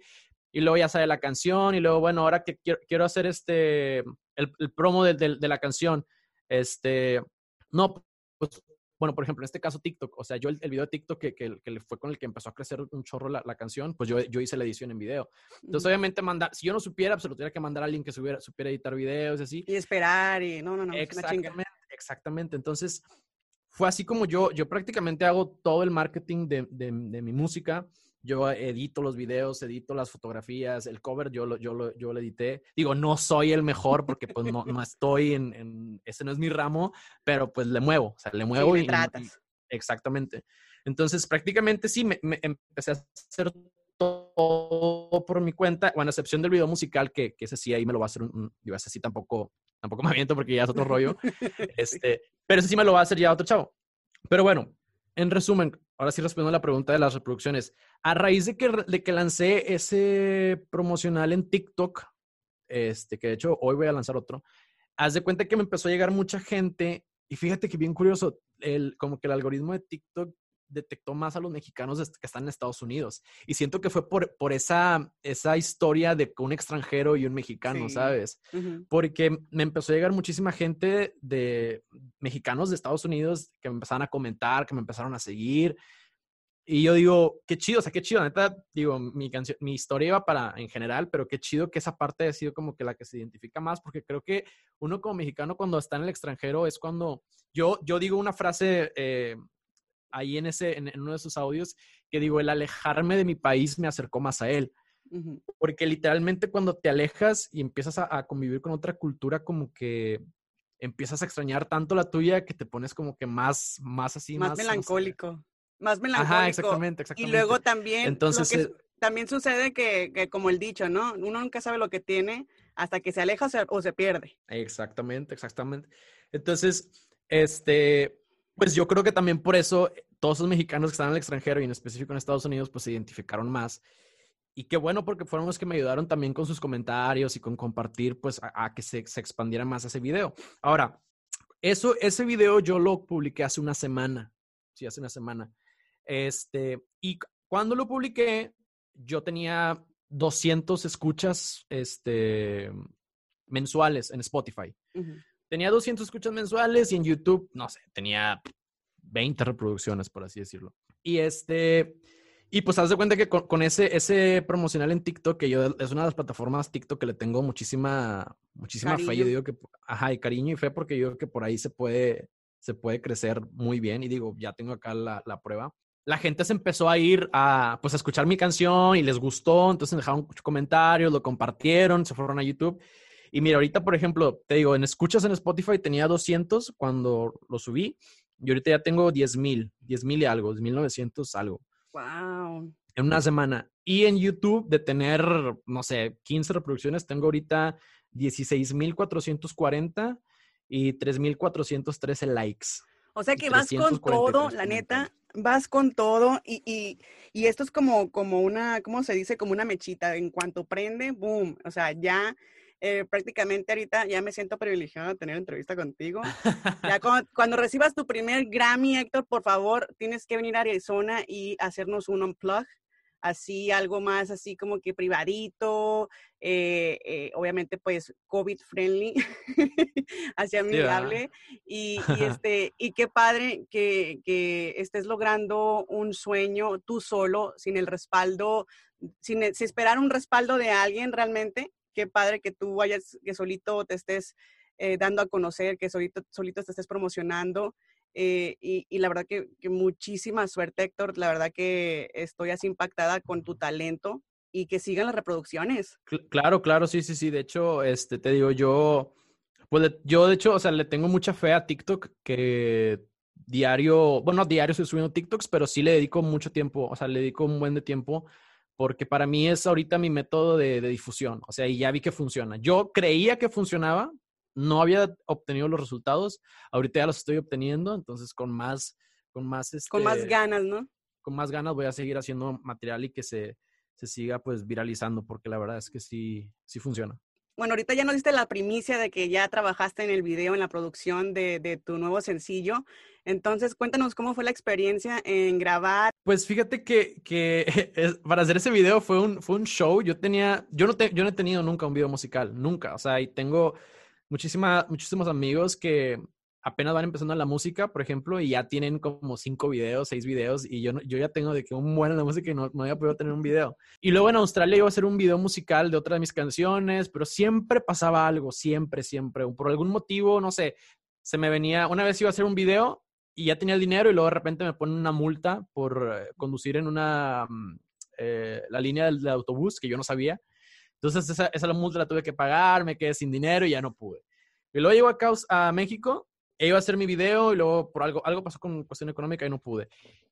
Speaker 2: Y luego ya sale la canción. Y luego, bueno, ahora que quiero, quiero hacer este, el, promo de, de, la canción, este, no, pues, bueno, por ejemplo, en este caso TikTok, o sea, yo el, video de TikTok que, que, que, fue con el que empezó a crecer un chorro la, la canción, pues yo, yo hice la edición en video. Entonces, obviamente, mandar, si yo no supiera, pues lo tuviera que mandar a alguien que supiera, supiera editar videos y así.
Speaker 1: Y esperar y no, no, no.
Speaker 2: Exactamente. Exactamente. Entonces, fue así como yo, yo prácticamente hago todo el marketing de, de, mi música. Yo edito los videos, edito las fotografías, el cover yo lo, yo lo, yo lo edité. Digo, no soy el mejor porque pues no, no estoy en, en, ese no es mi ramo, pero pues le muevo, o sea, le muevo
Speaker 1: y, tratas.
Speaker 2: exactamente. Entonces, prácticamente sí, me, me, empecé a hacer todo por mi cuenta, bueno, a excepción del video musical, que, que ese sí ahí me lo va a hacer, un, digo, ese sí tampoco tampoco me aviento porque ya es otro [laughs] rollo. Este, pero eso sí me lo va a hacer ya otro chavo. Pero bueno, en resumen, ahora sí respondo a la pregunta de las reproducciones. A raíz de que, de que lancé ese promocional en TikTok, este, que de hecho hoy voy a lanzar otro, haz de cuenta que me empezó a llegar mucha gente y fíjate que bien curioso, el, como que el algoritmo de TikTok detectó más a los mexicanos que están en Estados Unidos. Y siento que fue por, por esa, esa historia de un extranjero y un mexicano, ¿sabes? Porque me empezó a llegar muchísima gente de mexicanos de Estados Unidos que me empezaron a comentar, que me empezaron a seguir. Y yo digo, qué chido, o sea, qué chido, neta, digo, mi canción, mi historia iba para en general, pero qué chido que esa parte ha sido como que la que se identifica más, porque creo que uno como mexicano cuando está en el extranjero es cuando yo, yo digo una frase eh, ahí en, ese, en, uno de esos audios que digo, el alejarme de mi país me acercó más a él. Porque literalmente cuando te alejas y empiezas a, convivir con otra cultura, como que empiezas a extrañar tanto la tuya que te pones como que más, más así,
Speaker 1: más, melancólico. Más melancólico. Ajá,
Speaker 2: exactamente, exactamente.
Speaker 1: Y luego también, Entonces, eh también sucede que, que, como el dicho, ¿no? Uno nunca sabe lo que tiene hasta que se aleja o se pierde.
Speaker 2: Exactamente, exactamente. Entonces, este, pues yo creo que también por eso eh, todos los mexicanos que están en el extranjero y en específico en Estados Unidos, pues se identificaron más. Y qué bueno porque fueron los que me ayudaron también con sus comentarios y con compartir, pues a, que se, se, expandiera más ese video. Ahora, eso, ese video yo lo publiqué hace una semana. Sí, hace una semana. Este, y cuando lo publiqué, yo tenía 200 escuchas este, mensuales en Spotify. Tenía 200 escuchas mensuales y en YouTube, no sé, tenía 20 reproducciones, por así decirlo. Y este, y pues haz de cuenta que con, ese, ese promocional en TikTok, que yo es una de las plataformas TikTok que le tengo muchísima, muchísima fe. Yo digo que, ajá, y cariño y fe, porque yo digo que por ahí se puede, se puede crecer muy bien. Y digo, ya tengo acá la, la prueba. la gente se empezó a ir a, pues, a escuchar mi canción y les gustó, entonces dejaron comentarios, lo compartieron, se fueron a YouTube. Y mira, ahorita, por ejemplo, te digo, en escuchas en Spotify tenía 200 cuando lo subí y ahorita ya tengo 10 mil, 10 mil y algo, 10 mil 900 algo.
Speaker 1: Wow.
Speaker 2: En una semana. Y en YouTube, de tener, no sé, 15 reproducciones, tengo ahorita 16 mil 440 y 3 mil 413 likes.
Speaker 1: O sea que vas con todo, la neta, vas con todo y, y, y, esto es como, como una, ¿cómo se dice? Como una mechita. En cuanto prende, boom. O sea, ya eh, prácticamente ahorita ya me siento privilegiada de tener entrevista contigo. Ya [laughs] cuando, recibas tu primer Grammy, Héctor, por favor, tienes que venir a Arizona y hacernos un unplug así algo más así como que privadito, eh, eh, obviamente pues COVID friendly, [laughs] así amigable y, y, [laughs] este y qué padre que, que, estés logrando un sueño tú solo sin el respaldo, sin, sin esperar un respaldo de alguien realmente qué padre que tú vayas, que solito te estés eh, dando a conocer, que solito, solito te estés promocionando. Eh, y, la verdad que, que, muchísima suerte, Héctor. La verdad que estoy así impactada con tu talento y que sigan las reproducciones.
Speaker 2: Claro, claro, sí, sí, sí. De hecho, este, te digo, yo, pues yo de hecho, o sea, le tengo mucha fe a TikTok que diario, bueno, diario estoy subiendo TikToks, pero sí le dedico mucho tiempo, o sea, le dedico un buen de tiempo porque para mí es ahorita mi método de, difusión, o sea, y ya vi que funciona. Yo creía que funcionaba, no había obtenido los resultados, ahorita ya los estoy obteniendo, entonces con más, con más,
Speaker 1: con más este, ganas, ¿no?
Speaker 2: Con más ganas voy a seguir haciendo material y que se, se siga pues viralizando, porque la verdad es que sí, sí funciona.
Speaker 1: Bueno, ahorita ya nos diste la primicia de que ya trabajaste en el video, en la producción de, tu nuevo sencillo. Entonces, cuéntanos cómo fue la experiencia en grabar.
Speaker 2: Pues fíjate que, que [laughs] para hacer ese video fue un, fue un show. Yo tenía, yo no, te, yo no he tenido nunca un video musical, nunca. O sea, y tengo muchísima, muchísimos amigos que, apenas van empezando la música, por ejemplo, y ya tienen como cinco videos, seis videos, y yo, yo ya tengo de que un buen en la música y no, no había podido tener un video. Y luego en Australia iba a hacer un video musical de otra de mis canciones, pero siempre pasaba algo, siempre, siempre. Por algún motivo, no sé, se me venía, una vez iba a hacer un video y ya tenía el dinero y luego de repente me ponen una multa por eh, conducir en una, mm, eh, la línea del, autobús que yo no sabía. Entonces esa, esa la multa la tuve que pagar, me quedé sin dinero y ya no pude. Y luego llego acá a México e iba a hacer mi video y luego por algo, algo pasó con cuestión económica y no pude.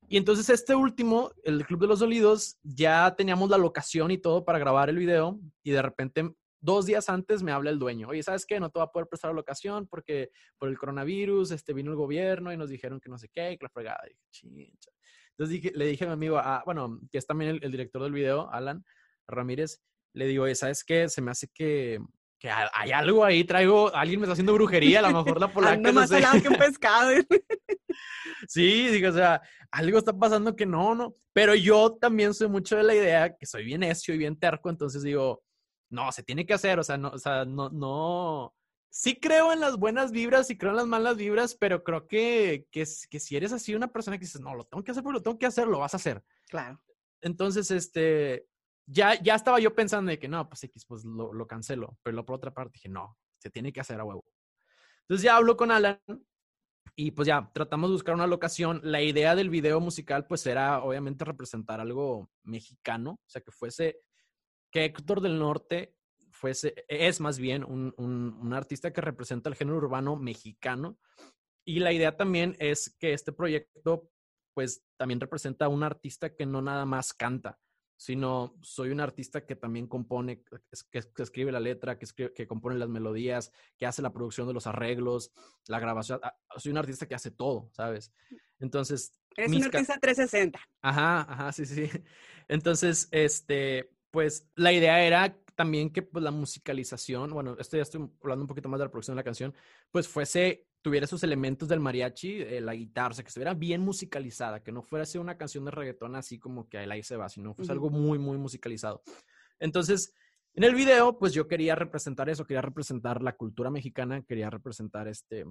Speaker 2: Y entonces este último, el Club de los Dolidos, ya teníamos la locación y todo para grabar el video y de repente dos días antes me habla el dueño, oye, ¿sabes qué? No te va a poder prestar la locación porque por el coronavirus este, vino el gobierno y nos dijeron que no sé qué, que la fregada. dije, chincha. Entonces le dije a mi amigo, ah, bueno, que es también el, director del video, Alan Ramírez, le digo, ¿sabes qué? Se me hace que que hay algo ahí, traigo, alguien me está haciendo brujería, a lo mejor la [laughs] polaca.
Speaker 1: no más sé. que un pescado. [laughs]
Speaker 2: sí, digo, o sea, algo está pasando que no, no. Pero yo también soy mucho de la idea que soy bien necio y bien terco, entonces digo, no, se tiene que hacer, o sea, no, o sea, no, no. Sí creo en las buenas vibras y creo en las malas vibras, pero creo que, que, que si eres así una persona que dices, no, lo tengo que hacer, pero lo tengo que hacer, lo vas a hacer.
Speaker 1: Claro.
Speaker 2: Entonces, este, ya, ya estaba yo pensando de que no, pues X, pues lo, lo cancelo. Pero por otra parte dije, no, se tiene que hacer a huevo. Entonces ya hablo con Alan y pues ya tratamos de buscar una locación. La idea del video musical pues era obviamente representar algo mexicano, o sea, que fuese, que Héctor del Norte fuese, es más bien un, un, un artista que representa el género urbano mexicano. Y la idea también es que este proyecto pues también representa a un artista que no nada más canta, sino soy un artista que también compone, que, escribe la letra, que, que compone las melodías, que hace la producción de los arreglos, la grabación. Ah, soy un artista que hace todo, ¿sabes? Entonces...
Speaker 1: Eres un artista 360.
Speaker 2: Ajá, ajá, sí, sí. Entonces, este, pues la idea era también que pues, la musicalización, bueno, esto ya estoy hablando un poquito más de la producción de la canción, pues fuese tuviera esos elementos del mariachi, eh, la guitarra, o sea, que estuviera bien musicalizada, que no fuera así una canción de reggaetón así como que ahí se va, sino fuese algo muy, muy musicalizado. Entonces, en el video, pues yo quería representar eso, quería representar la cultura mexicana, quería representar este,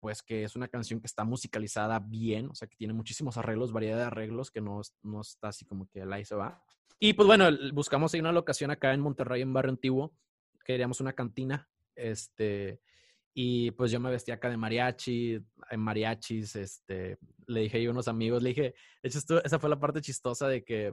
Speaker 2: pues que es una canción que está musicalizada bien, o sea, que tiene muchísimos arreglos, variedad de arreglos, que no, no está así como que ahí se va. Y pues bueno, buscamos ahí una locación acá en Monterrey, en Barrio Antiguo, queríamos una cantina, este, Y pues yo me vestía acá de mariachi, en mariachis, este, le dije a unos amigos, le dije, de hecho, esto, esa fue la parte chistosa de que,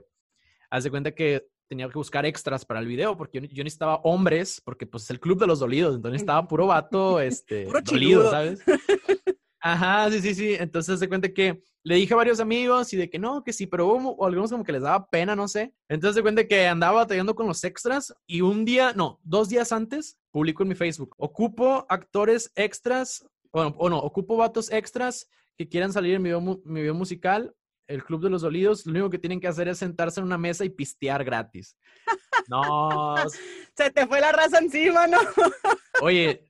Speaker 2: haz de cuenta que tenía que buscar extras para el video, porque yo, yo necesitaba hombres, porque pues es el club de los dolidos, entonces estaba puro vato, [laughs] este,
Speaker 1: Puro
Speaker 2: dolido. ¿sabes? [laughs] Ajá, sí, sí, sí. Entonces se cuenta que le dije a varios amigos y de que no, que sí, pero hubo algunos como que les daba pena, no sé. Entonces se cuenta que andaba batallando con los extras y un día, no, dos días antes, publico en mi Facebook, ocupo actores extras, bueno, o no, ocupo vatos extras que quieran salir en mi video, mi video musical, el Club de los Dolidos, lo único que tienen que hacer es sentarse en una mesa y pistear gratis. No,
Speaker 1: Se te fue la raza encima, ¿no?
Speaker 2: Oye,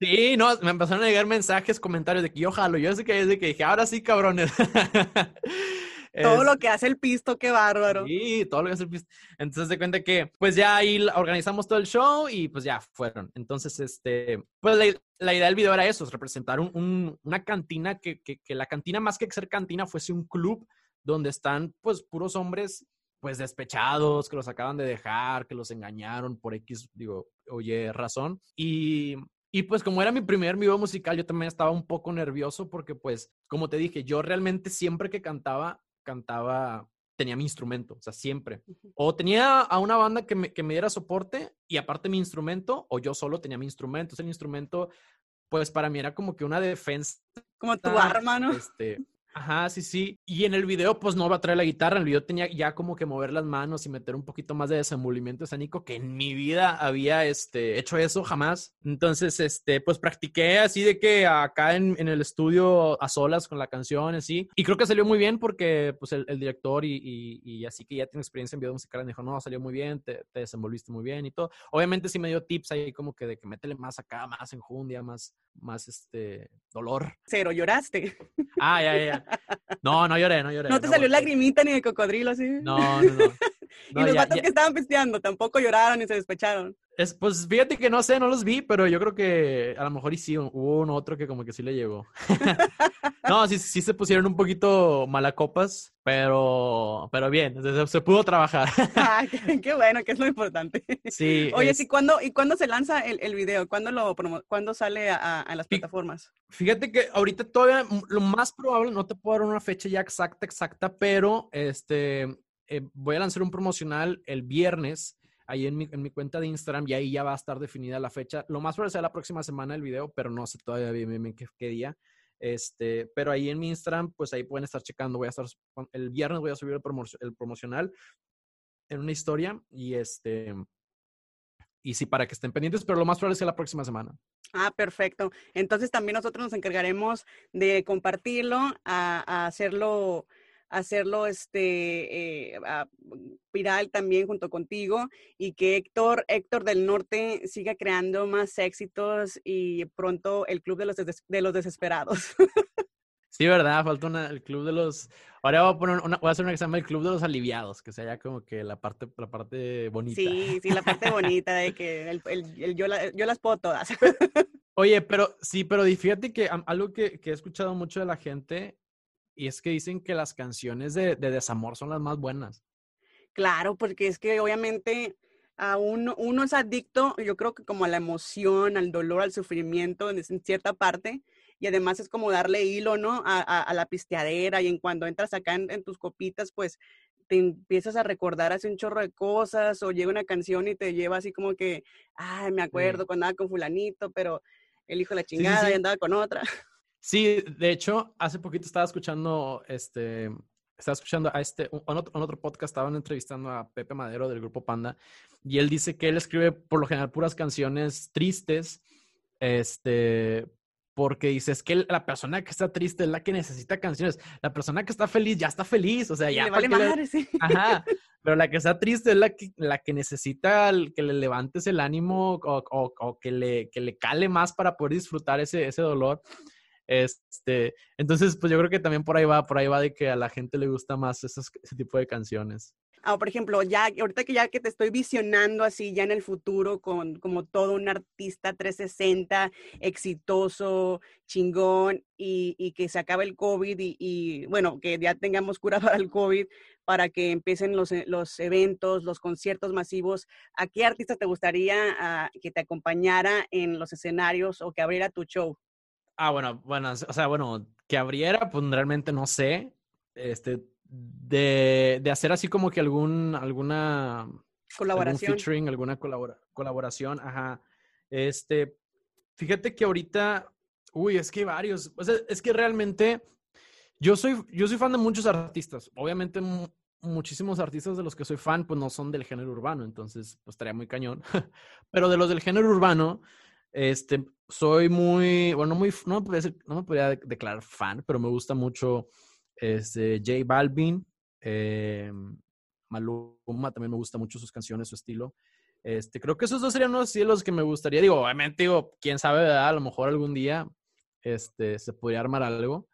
Speaker 2: sí, no, me empezaron a llegar mensajes, comentarios de que yo jalo. Yo sé que desde que dije, ahora sí, cabrones. [laughs]
Speaker 1: Todo
Speaker 2: Es-
Speaker 1: lo que hace el pisto, qué bárbaro.
Speaker 2: Sí, todo lo que hace el pis- Entonces se cuenta que, pues ya ahí organizamos todo el show y pues ya fueron. Entonces, este, pues la, la idea del video era eso, es representar un- un- una cantina que, que, que la cantina más que ser cantina fuese un club donde están pues puros hombres pues despechados, que los acaban de dejar, que los engañaron por X, digo, oye, razón. Y, y pues como era mi primer video musical, yo también estaba un poco nervioso porque pues, como te dije, yo realmente siempre que cantaba, cantaba, tenía mi instrumento, o sea, siempre. O tenía a una banda que me, que me diera soporte y aparte mi instrumento, o yo solo tenía mi instrumento. Ese instrumento, pues para mí era como que una defensa
Speaker 1: Como tu arma, ¿no?
Speaker 2: este, ajá, sí, sí. Y en el video, pues no va a traer la guitarra. En el video tenía ya como que mover las manos y meter un poquito más de desenvolvimiento escénico, que en mi vida había este, hecho eso jamás. Entonces, este, pues practiqué así de que acá en, en el estudio a solas con la canción, así. Y creo que salió muy bien porque, pues, el, el director y, y, y así que ya tiene experiencia en video musical me dijo, no, salió muy bien, te, te desenvolviste muy bien y todo. Obviamente sí me dio tips ahí como que de que métele más acá, más enjundia, más, más, este, dolor.
Speaker 1: Cero, lloraste.
Speaker 2: Ah, ya, ya, ya. No, no lloré, no lloré.
Speaker 1: No te salió lagrimita ni de cocodrilo, así.
Speaker 2: No, no, no. [laughs]
Speaker 1: y los
Speaker 2: ya-
Speaker 1: vatos
Speaker 2: ya-
Speaker 1: que estaban pisteando tampoco lloraron ni se despecharon.
Speaker 2: Es, pues fíjate que no sé, no los vi, pero yo creo que a lo mejor y sí, hubo uno otro que como que sí le llegó. [laughs] no, sí, sí se pusieron un poquito malacopas, pero, pero bien, se, se pudo trabajar. [laughs]
Speaker 1: Ah, qué, qué bueno, que es lo importante.
Speaker 2: sí.
Speaker 1: Oye,
Speaker 2: es-
Speaker 1: sí, ¿cuándo, ¿y cuándo se lanza el, el video? ¿Cuándo, lo promo- ¿Cuándo sale a, a- las plataformas?
Speaker 2: Fíjate que ahorita todavía lo más probable, no te puedo dar una fecha ya exacta, exacta, pero este, eh, voy a lanzar un promocional el viernes ahí en mi, en mi cuenta de Instagram y ahí ya va a estar definida la fecha. Lo más probable sea la próxima semana el video, pero no sé todavía bien, bien, bien qué, qué día. Este, pero ahí en mi Instagram, pues ahí pueden estar checando. Voy a estar, el viernes voy a subir el, el promocional en una historia y este, y sí, para que estén pendientes, pero lo más probable sea la próxima semana.
Speaker 1: Ah, perfecto. Entonces también nosotros nos encargaremos de compartirlo, a, a hacerlo, hacerlo este eh, a- viral también junto contigo y que Héctor, Héctor del Norte siga creando más éxitos y pronto el club de los, des- de los desesperados. [laughs]
Speaker 2: Sí, ¿verdad? Falta una, el club de los. Ahora voy a poner una, voy a hacer una que se llama el club de los aliviados, que sea ya como que la parte, la parte bonita.
Speaker 1: Sí, sí, la parte [laughs] bonita de que el, el- el yo, la- yo las puedo todas.
Speaker 2: Oye, pero sí, pero fíjate que algo que, que he escuchado mucho de la gente y es que dicen que las canciones de, de desamor son las más buenas.
Speaker 1: Claro, porque es que obviamente a uno, uno es adicto, yo creo que como a la emoción, al dolor, al sufrimiento en, en cierta parte, y además es como darle hilo, ¿no? A, a- a la pisteadera, y en cuando entras acá en, en tus copitas, pues te empiezas a recordar así un chorro de cosas, o llega una canción y te lleva así como que, ay, me acuerdo cuando andaba con fulanito, pero el hijo de la
Speaker 2: sí,
Speaker 1: chingada y andaba con otra.
Speaker 2: Sí, de hecho, hace poquito estaba escuchando, este, estaba escuchando a este, en otro, en otro podcast estaban entrevistando a Pepe Madero del grupo Panda y él dice que él escribe por lo general puras canciones tristes, este, porque dice, es que la persona que está triste es la que necesita canciones, la persona que está feliz ya está feliz, o sea, ya
Speaker 1: le vale
Speaker 2: qué le-
Speaker 1: madre, sí. [laughs]
Speaker 2: Ajá, pero la que está triste es la que, la que necesita el- que le levantes el ánimo o, o- o que, le, que le cale más para poder disfrutar ese, ese dolor. Este, entonces, pues yo creo que también por ahí va, por ahí va de que a la gente le gusta más ese tipo de canciones.
Speaker 1: Ah, por ejemplo, ya ahorita que ya que te estoy visionando así ya en el futuro con como todo un artista 360 exitoso, chingón y, y que se acabe el COVID y, y, bueno, que ya tengamos cura para [laughs] el COVID para que empiecen los, eh, los eventos, los conciertos masivos. ¿A qué artista te gustaría ah, que te acompañara en los escenarios o que abriera tu show?
Speaker 2: Ah, bueno, bueno, o sea, bueno, que abriera, pues realmente no sé. Este, de, de hacer así como que algún, alguna
Speaker 1: colaboración.
Speaker 2: Algún featuring, alguna colabora, colaboración, ajá. Este, fíjate que ahorita, uy, es que hay varios, o sea, es que realmente yo soy, yo soy fan de muchos artistas, obviamente muchísimos artistas de los que soy fan, pues no son del género urbano, entonces, pues estaría muy cañón, [laughs] pero de los del género urbano, este, soy muy, bueno, muy, no me podría, no me podría declarar fan, pero me gusta mucho este, J Balvin, eh, Maluma, también me gusta mucho sus canciones, su estilo. Este, creo que esos dos serían unos estilos que me gustaría. Digo, obviamente, digo, quién sabe, ¿verdad? A lo mejor algún día este, se podría armar algo.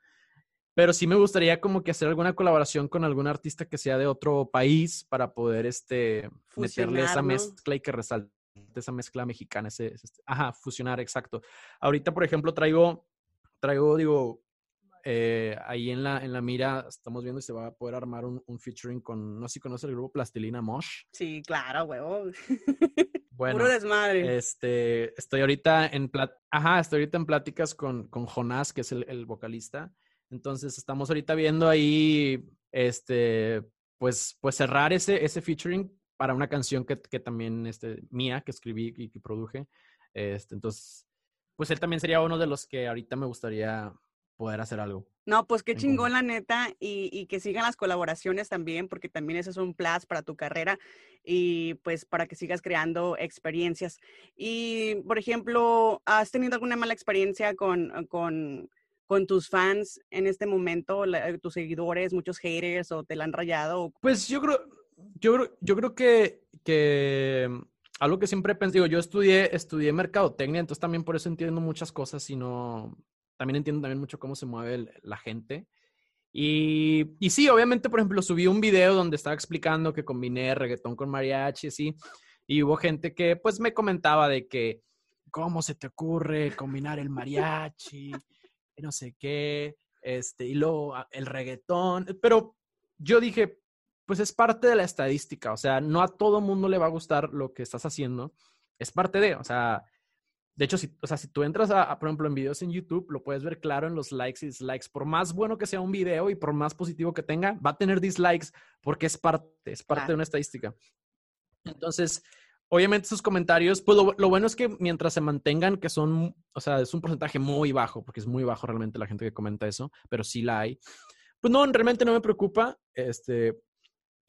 Speaker 2: Pero sí me gustaría como que hacer alguna colaboración con algún artista que sea de otro país para poder este, meterle esa mezcla y que resalte esa mezcla mexicana. Ese, ajá, fusionar, exacto. Ahorita, por ejemplo, traigo, traigo, digo, eh, ahí en la, en la mira estamos viendo si se va a poder armar un, featuring con, no sé si conoce el grupo Plastilina Mosh.
Speaker 1: Sí, claro, huevo. [laughs] Bueno, Puro desmadre.
Speaker 2: Este, estoy ahorita en Ajá, estoy ahorita en pláticas con, con Jonás, que es el, vocalista. Entonces estamos ahorita viendo ahí, este, pues, pues cerrar ese, ese featuring para una canción que, que también, este, mía, que escribí y que produje. Este, entonces, pues él también sería uno de los que ahorita me gustaría poder hacer algo.
Speaker 1: No, pues qué chingón la neta y, que sigan las colaboraciones también, porque también eso es un plus para tu carrera y pues para que sigas creando experiencias. Y, por ejemplo, ¿has tenido alguna mala experiencia con, con, con tus fans en este momento, tus seguidores, muchos haters o te la han rayado?
Speaker 2: Pues yo creo, yo, yo creo que, que mm, algo que siempre pensé, digo, yo estudié, estudié mercadotecnia, entonces también por eso entiendo muchas cosas y no, también entiendo también mucho cómo se mueve la gente. Y, y, sí, obviamente, por ejemplo, subí un video donde estaba explicando que combiné reggaetón con mariachi, sí, y hubo gente que pues me comentaba de que, ¿cómo se te ocurre combinar el mariachi? No sé qué, este, y luego ah, el reggaetón, pero yo dije, pues es parte de la estadística, o sea, no a todo mundo le va a gustar lo que estás haciendo, es parte de, o sea, de hecho, si, o sea, si tú entras a, por ejemplo, en videos en YouTube, lo puedes ver claro en los likes y dislikes. Por más bueno que sea un video y por más positivo que tenga, va a tener dislikes porque es parte, es parte de una estadística. Entonces, obviamente esos comentarios, pues lo, bueno es que mientras se mantengan, que son, o sea, es un porcentaje muy bajo, porque es muy bajo realmente la gente que comenta eso, pero sí la hay. Pues no, realmente no me preocupa. Este,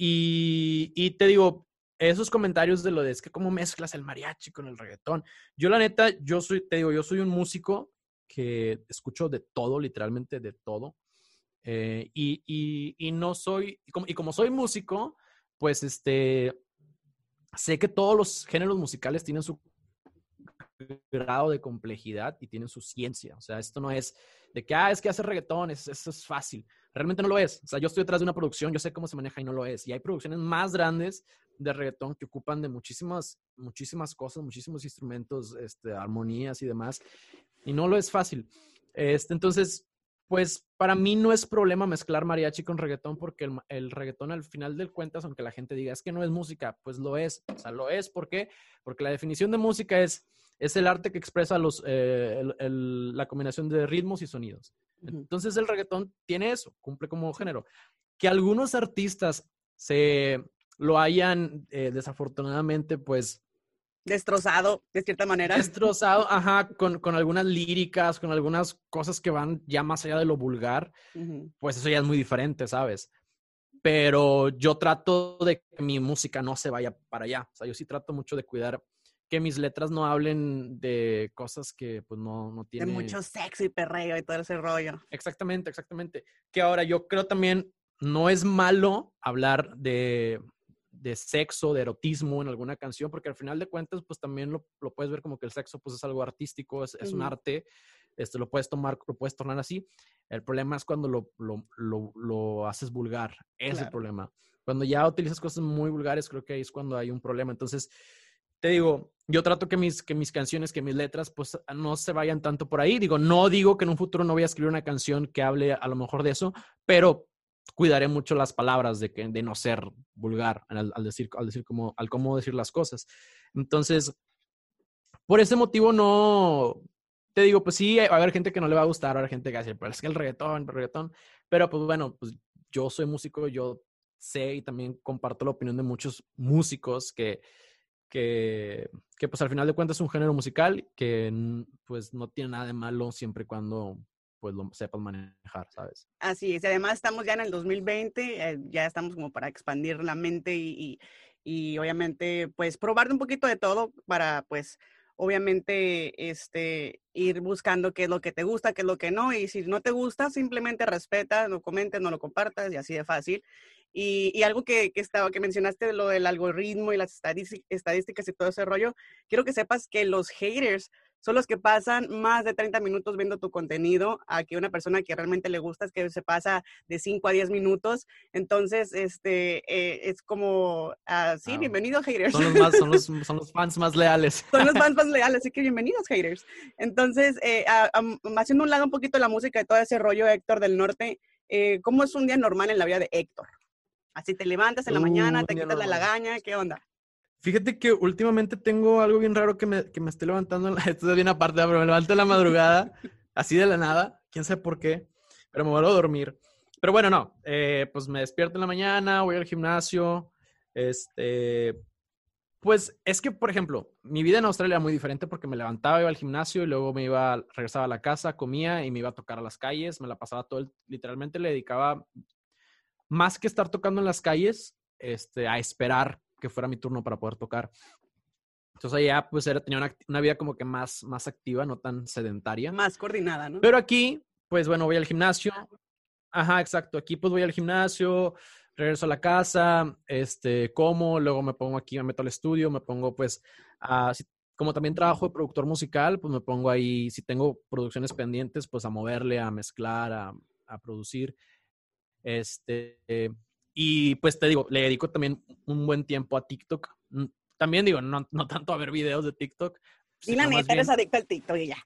Speaker 2: y, te digo, esos comentarios de lo de es que cómo mezclas el mariachi con el reggaetón. Yo la neta, yo soy, te digo, yo soy un músico que escucho de todo, literalmente de todo. Eh, y, y, y, no soy, y como, y como soy músico, pues este, sé que todos los géneros musicales tienen su grado de complejidad y tienen su ciencia. O sea, esto no es de que, ah, es que hace reggaetón, eso es fácil. Realmente no lo es. O sea, yo estoy detrás de una producción, yo sé cómo se maneja y no lo es. Y hay producciones más grandes de reggaetón que ocupan de muchísimas, muchísimas cosas, muchísimos instrumentos, este, armonías y demás. Y no lo es fácil. Este, entonces, pues para mí no es problema mezclar mariachi con reggaetón porque el, el, reggaetón al final del cuentas, aunque la gente diga es que no es música, pues lo es. O sea, lo es. ¿Por qué? Porque la definición de música es, es el arte que expresa los, eh, la combinación de ritmos y sonidos. Entonces el reggaetón tiene eso, cumple como género. Que algunos artistas se lo hayan eh, desafortunadamente, pues...
Speaker 1: Destrozado, de cierta manera.
Speaker 2: Destrozado, [laughs] ajá, con, con, algunas líricas, con algunas cosas que van ya más allá de lo vulgar, pues eso ya es muy diferente, ¿sabes? Pero yo trato de que mi música no se vaya para allá. O sea, yo sí trato mucho de cuidar que mis letras no hablen de cosas que pues no, no tienen...
Speaker 1: De mucho sexo y perreo y todo ese rollo.
Speaker 2: Exactamente, exactamente. Que ahora yo creo también no es malo hablar de, de sexo, de erotismo en alguna canción, porque al final de cuentas, pues también lo, lo puedes ver como que el sexo, pues es algo artístico, es, es un arte, este, lo puedes tomar, lo puedes tornar así. El problema es cuando lo, lo, lo, lo haces vulgar, es el problema. Cuando ya utilizas cosas muy vulgares, creo que ahí es cuando hay un problema. Entonces, te digo, yo trato que mis, que mis canciones, que mis letras, pues no se vayan tanto por ahí. Digo, no digo que en un futuro no voy a escribir una canción que hable a lo mejor de eso, pero cuidaré mucho las palabras de, que, de no ser vulgar al, decir, al decir cómo, al cómo decir las cosas. Entonces, por ese motivo no, te digo, pues sí, va a haber gente que no le va a gustar, va a haber gente que va a decir, pero es que el reggaetón, el reggaetón, pero pues bueno, pues yo soy músico, yo sé y también comparto la opinión de muchos músicos que, que, que pues al final de cuentas es un género musical que pues no tiene nada de malo siempre y cuando pues lo sepas manejar, ¿sabes?
Speaker 1: Así es, además estamos ya en el 2020, eh, ya estamos como para expandir la mente y, y, y obviamente pues probar un poquito de todo para pues obviamente este, ir buscando qué es lo que te gusta, qué es lo que no, y si no te gusta, simplemente respeta, no comentes, no lo compartas, y así de fácil. Y, y algo que, que, estaba, que mencionaste, lo del algoritmo y las estadísticas y todo ese rollo, quiero que sepas que los haters son los que pasan más de 30 minutos viendo tu contenido a que una persona que realmente le gusta es que se pasa de 5 a 10 minutos. Entonces, este, eh, es como, así, ah, bienvenidos haters.
Speaker 2: Son los, más, son, los, [laughs] son los, fans más leales.
Speaker 1: Son los fans [laughs] más leales, así que bienvenidos haters. Entonces, eh, haciendo un lado un poquito la música y todo ese rollo, Héctor del Norte, eh, ¿cómo es un día normal en la vida de Héctor? Así te levantas en la mañana, te quitas la lagaña, ¿qué onda?
Speaker 2: Fíjate que últimamente tengo algo bien raro que me, que me estoy levantando. [laughs] Esto es bien aparte, pero me levanto en la madrugada, así de la nada. Quién sabe por qué, pero me vuelvo a dormir. Pero bueno, no. Eh, pues me despierto en la mañana, voy al gimnasio. Este. Pues es que, por ejemplo, mi vida en Australia era muy diferente porque me levantaba, iba al gimnasio y luego me iba, regresaba a la casa, comía y me iba a tocar a las calles. Me la pasaba todo, literalmente le dedicaba más que estar tocando en las calles, este, a esperar que fuera mi turno para poder tocar. Entonces allá pues era, tenía una, vida como que más, más activa, no tan sedentaria.
Speaker 1: Más coordinada, ¿no?
Speaker 2: Pero aquí, pues bueno, voy al gimnasio. Ajá, exacto. Aquí pues voy al gimnasio, regreso a la casa, este, como, luego me pongo aquí, me meto al estudio, me pongo pues a, como también trabajo de productor musical, pues me pongo ahí, si tengo producciones pendientes, pues a moverle, a mezclar, a, a producir. Este, y pues te digo, le dedico también un buen tiempo a TikTok. Mm, también digo, no, no tanto a ver videos de TikTok.
Speaker 1: Y la neta, eres adicto al TikTok y ya.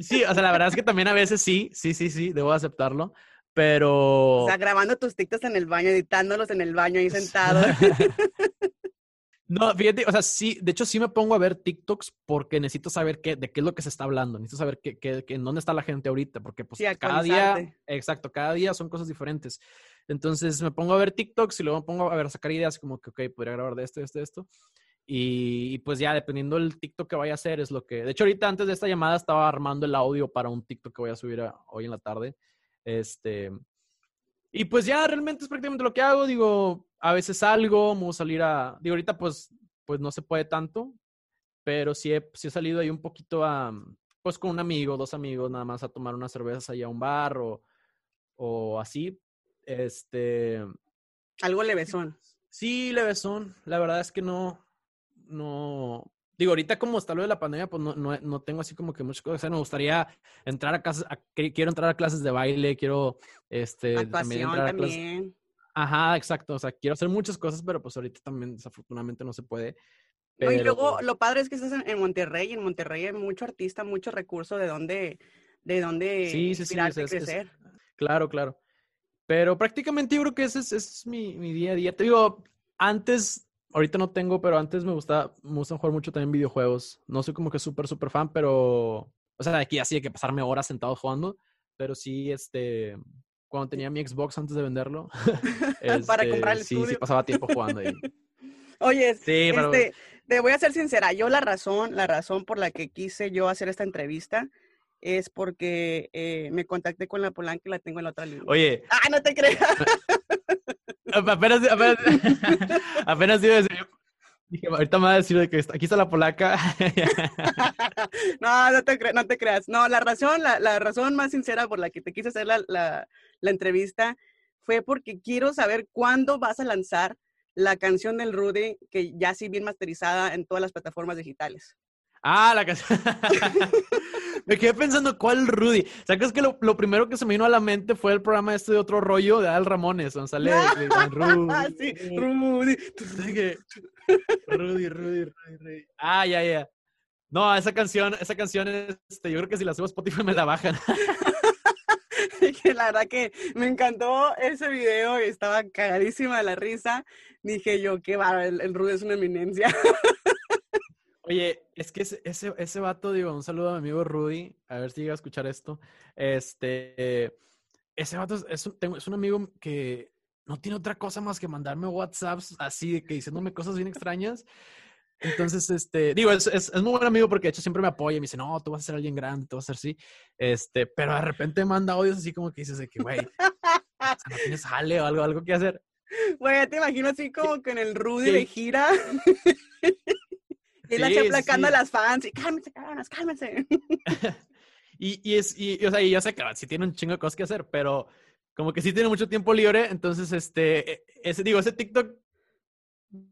Speaker 2: Sí, o sea, la verdad es que también a veces sí, sí, sí, sí, debo aceptarlo. Pero.
Speaker 1: O sea, grabando tus TikToks en el baño, editándolos en el baño ahí sentado. [laughs]
Speaker 2: No, fíjate, o sea, sí, de hecho sí me pongo a ver TikToks porque necesito saber qué, de qué es lo que se está hablando, necesito saber qué, qué, en dónde está la gente ahorita, porque pues cada día, exacto, cada día son cosas diferentes. Entonces me pongo a ver TikToks y luego me pongo a ver, a sacar ideas como que, ok, podría grabar de esto, de esto, de esto. Y, pues ya, dependiendo del TikTok que vaya a hacer, es lo que... De hecho, ahorita antes de esta llamada estaba armando el audio para un TikTok que voy a subir hoy en la tarde. Este... Y pues ya realmente es prácticamente lo que hago. Digo, a veces salgo, me voy a salir a... Digo, ahorita pues, pues no se puede tanto, pero sí he, sí he salido ahí un poquito a... Pues con un amigo, dos amigos, nada más a tomar unas cervezas allá a un bar o, o así. Este...
Speaker 1: Algo levesón.
Speaker 2: Sí, levesón. La verdad es que no, no, digo, ahorita como está lo de la pandemia, pues no, no, no tengo así como que muchas cosas. Me gustaría entrar a clases, quiero entrar a clases de baile, quiero, este,
Speaker 1: también entrar a clases.
Speaker 2: Ajá, exacto. O sea, quiero hacer muchas cosas, pero pues ahorita también desafortunadamente no se puede.
Speaker 1: y luego pues lo padre es que estás en, Monterrey, y en Monterrey hay mucho artista, mucho recurso de dónde, de dónde
Speaker 2: sí, sí, sí, crecer. claro, claro. Pero prácticamente yo creo que ese es, mi, mi, día a día. Te digo, antes, ahorita no tengo, pero antes me gusta, me gusta jugar mucho también videojuegos. No soy como que súper, súper fan, pero, o sea, de aquí así hay que pasarme horas sentado jugando. Pero sí, este, cuando tenía mi Xbox antes de venderlo. [laughs] [laughs]
Speaker 1: para comprar el
Speaker 2: este, sí, Sí, pasaba tiempo jugando ahí. [laughs]
Speaker 1: Oye, este, te voy a ser sincera. Yo la razón, la razón por la que quise yo hacer esta entrevista es porque eh, me contacté con la Polanca y la tengo en la otra línea.
Speaker 2: Oye.
Speaker 1: Ah, no te creas.
Speaker 2: apenas, apenas, [laughs] apenas iba a decir, dije, ahorita me va a decir que aquí está la polaca. [laughs]
Speaker 1: no, no te, no te creas. No, la razón, la, la, razón más sincera por la que te quise hacer la, la, la, entrevista fue porque quiero saber cuándo vas a lanzar la canción del Rudy, que ya sí bien masterizada en todas las plataformas digitales.
Speaker 2: Ah, la canción. [laughs] me quedé pensando, ¿cuál Rudy? O sea, que lo, lo, primero que se me vino a la mente fue el programa este de otro rollo de Al Ramones, donde sale [laughs] Rudy.
Speaker 1: sí, Rudy.
Speaker 2: Rudy, Rudy, Rudy, Rudy. Ah, ya, ya. No, esa canción, esa canción, este, yo creo que si la subo a Spotify me la bajan. [laughs]
Speaker 1: que la verdad que me encantó ese video y estaba cagadísima de la risa. Dije yo, qué va, el, el Rudy es una eminencia.
Speaker 2: Oye, es que ese, ese, ese, vato, digo, un saludo a mi amigo Rudy, a ver si llega a escuchar esto. Este, ese vato es, un, tengo, es un amigo que no tiene otra cosa más que mandarme WhatsApps así, que diciéndome cosas bien extrañas. Entonces, este, digo, es, es, es, muy buen amigo porque de hecho siempre me apoya y me dice, no, tú vas a ser alguien grande, tú vas a ser así. Este, pero de repente manda audios así como que dices de que, güey, no tienes jale o algo, algo que hacer.
Speaker 1: Güey, ya te imagino así como que en el Rudy de gira. Y él sí, aplacando sí. a las fans y cálmense, cálmense, cálmense. [laughs] [laughs]
Speaker 2: y, y, es, y, o sea, y yo sé que sí tiene un chingo de cosas que hacer, pero como que sí tiene mucho tiempo libre, entonces, este, e, ese, digo, ese TikTok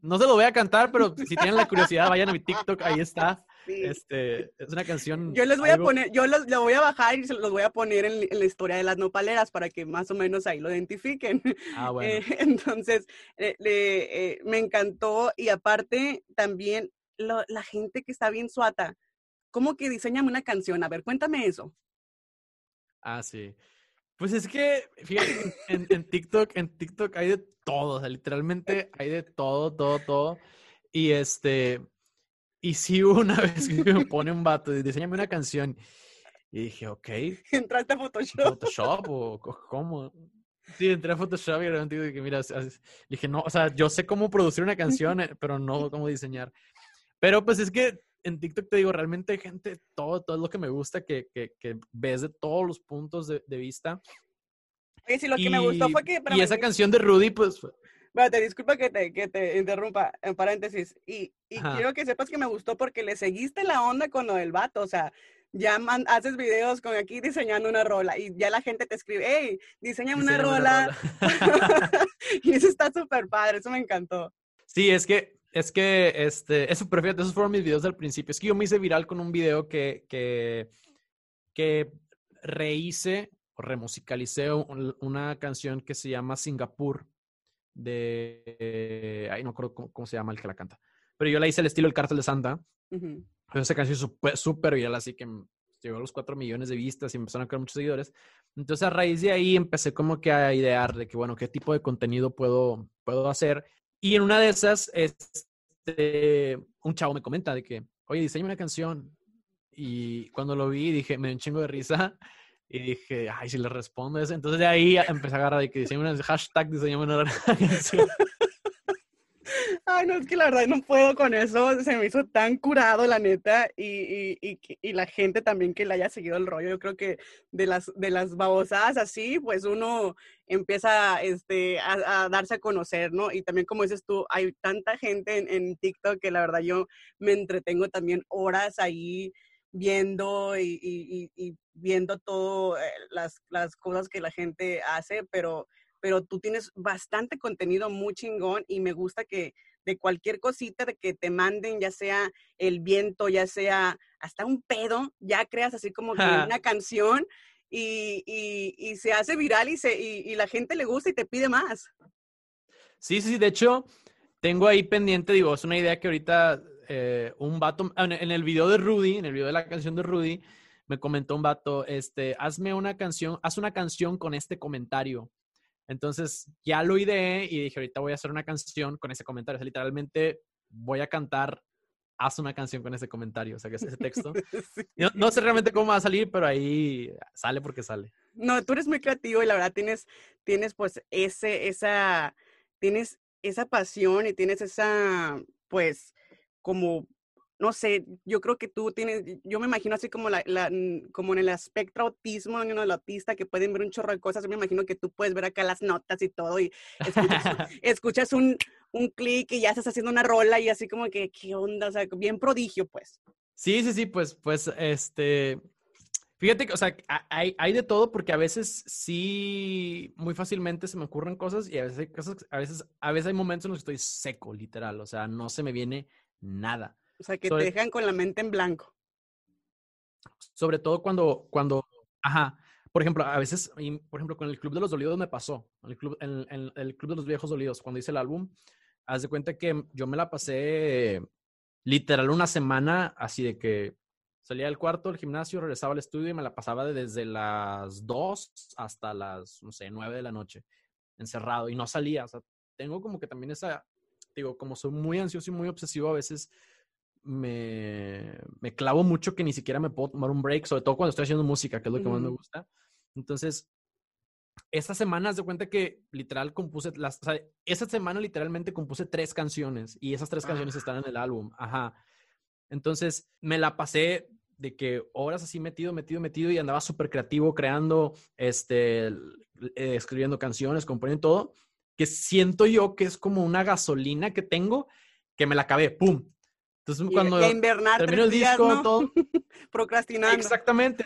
Speaker 2: no se lo voy a cantar, pero si tienen la curiosidad, vayan a mi TikTok, ahí está. Sí. Este, es una canción.
Speaker 1: Yo les voy algo... a poner, yo los, lo voy a bajar y se los voy a poner en, en, la historia de las nopaleras para que más o menos ahí lo identifiquen.
Speaker 2: Ah, [laughs] bueno.
Speaker 1: Eh, entonces, eh, eh, me encantó y aparte también lo, la gente que está bien suata. ¿Cómo que diseñan una canción? A ver, cuéntame eso.
Speaker 2: Ah, sí. Pues es que, fíjate, en, en, TikTok, en TikTok hay de todo, o sea, literalmente hay de todo, todo, todo. Y este, y sí una [laughs] vez que me pone un vato, diseñame una canción. Y dije, ok. [laughs]
Speaker 1: ¿Entraste a Photoshop?
Speaker 2: ¿Photoshop o cómo? Sí, entré a Photoshop y realmente dije, mira, dije, no, o sea, yo sé cómo producir una canción, eh, pero no cómo diseñar. Pero pues es que en TikTok te digo, realmente hay gente, todo, todo lo que me gusta, que, que, que ves de todos los puntos de, de vista.
Speaker 1: Sí, lo que y, me gustó fue que...
Speaker 2: Y esa canción de Rudy, pues...
Speaker 1: Bueno, te disculpa que te, que te interrumpa, en paréntesis. Y, y quiero que sepas que me gustó porque le seguiste la onda con lo del vato, o sea, ya man, haces videos con aquí diseñando una rola y ya la gente te escribe, hey, diseña una rola. Una rola. [laughs] y eso está súper padre, eso me encantó.
Speaker 2: Sí, es que es que, este, eso, pero fíjate, esos fueron mis videos del principio. Es que yo me hice viral con un video que, que, que rehice o remusicalicé un, una canción que se llama Singapur de, eh, ay, no acuerdo cómo, cómo, se llama el que la canta, pero yo la hice al estilo El Cártel de Santa. Uh -huh. Esa canción es súper viral, así que llegó a los 4 millones de vistas y empezaron a crear muchos seguidores. Entonces, a raíz de ahí empecé como que a idear de que, bueno, qué tipo de contenido puedo, puedo hacer y en una de esas, este, un chavo me comenta de que, oye, diseña una canción. Y cuando lo vi, dije, me dio un chingo de risa. Y dije, ay, si le respondo eso. Entonces de ahí empecé a agarrar de que diseña una hashtag, diseña una [laughs] canción.
Speaker 1: Ay, no, es que la verdad no puedo con eso. Se me hizo tan curado, la neta. Y, y, y, y, la gente también que le haya seguido el rollo. Yo creo que de las, de las babosadas así, pues uno empieza este, a, darse a conocer, ¿no? Y también, como dices tú, hay tanta gente en, en TikTok que la verdad yo me entretengo también horas ahí viendo y, y, viendo todas eh, las, las cosas que la gente hace, pero, pero tú tienes bastante contenido muy chingón y me gusta que de cualquier cosita de que te manden, ya sea el viento, ya sea hasta un pedo, ya creas así como que una canción y, y, y, se hace viral y, se, y, la gente le gusta y te pide más.
Speaker 2: Sí, sí, de hecho, tengo ahí pendiente, digo, es una idea que ahorita eh, un vato, en el video de Rudy, en el video de la canción de Rudy, me comentó un vato, este, hazme una canción, haz una canción con este comentario. Entonces ya lo ideé y dije, ahorita voy a hacer una canción con ese comentario. O sea, literalmente voy a cantar, haz una canción con ese comentario, o sea, que es ese texto. [laughs] sí. no, no, sé realmente cómo va a salir, pero ahí sale porque sale.
Speaker 1: No, tú eres muy creativo y la verdad tienes, tienes pues ese, esa, tienes esa pasión y tienes esa, pues, como no sé, yo creo que tú tienes, yo me imagino así como, la, la, como en el espectro autismo, en el autista, que pueden ver un chorro de cosas, yo me imagino que tú puedes ver acá las notas y todo, y escuchas, [laughs] escuchas un, un clic y ya estás haciendo una rola y así como que, ¿qué onda? O sea, bien prodigio, pues.
Speaker 2: Sí, sí, sí, pues, pues, este, fíjate que, o sea, hay, hay de todo porque a veces sí, muy fácilmente se me ocurren cosas y a veces, cosas, a veces, a veces hay momentos en los que estoy seco, literal, o sea, no se me viene nada.
Speaker 1: O sea, que te dejan con la mente en blanco.
Speaker 2: Sobre todo cuando, cuando, ajá, por ejemplo, a veces, por ejemplo, con el Club de los Dolidos me pasó, el Club, en, el Club de los Viejos Dolidos, cuando hice el álbum, haz de cuenta que yo me la pasé literal una semana así de que salía del cuarto, del gimnasio, regresaba al estudio y me la pasaba desde las 2 hasta las, no sé, 9 de la noche, encerrado y no salía. O sea, tengo como que también esa, digo, como soy muy ansioso y muy obsesivo, a veces me, me clavo mucho que ni siquiera me puedo tomar un break, sobre todo cuando estoy haciendo música, que es lo que más me gusta. Entonces, esta semana, de cuenta que literal compuse, las, o sea, esa semana literalmente compuse tres canciones y esas tres canciones están en el álbum. Ajá. Entonces, me la pasé de que horas así metido, metido, metido y andaba súper creativo creando, este, eh, escribiendo canciones, componiendo todo, que siento yo que es como una gasolina que tengo que me la acabé, ¡pum!
Speaker 1: Entonces, cuando termino el disco, todo. [laughs] Procrastinando.
Speaker 2: Exactamente,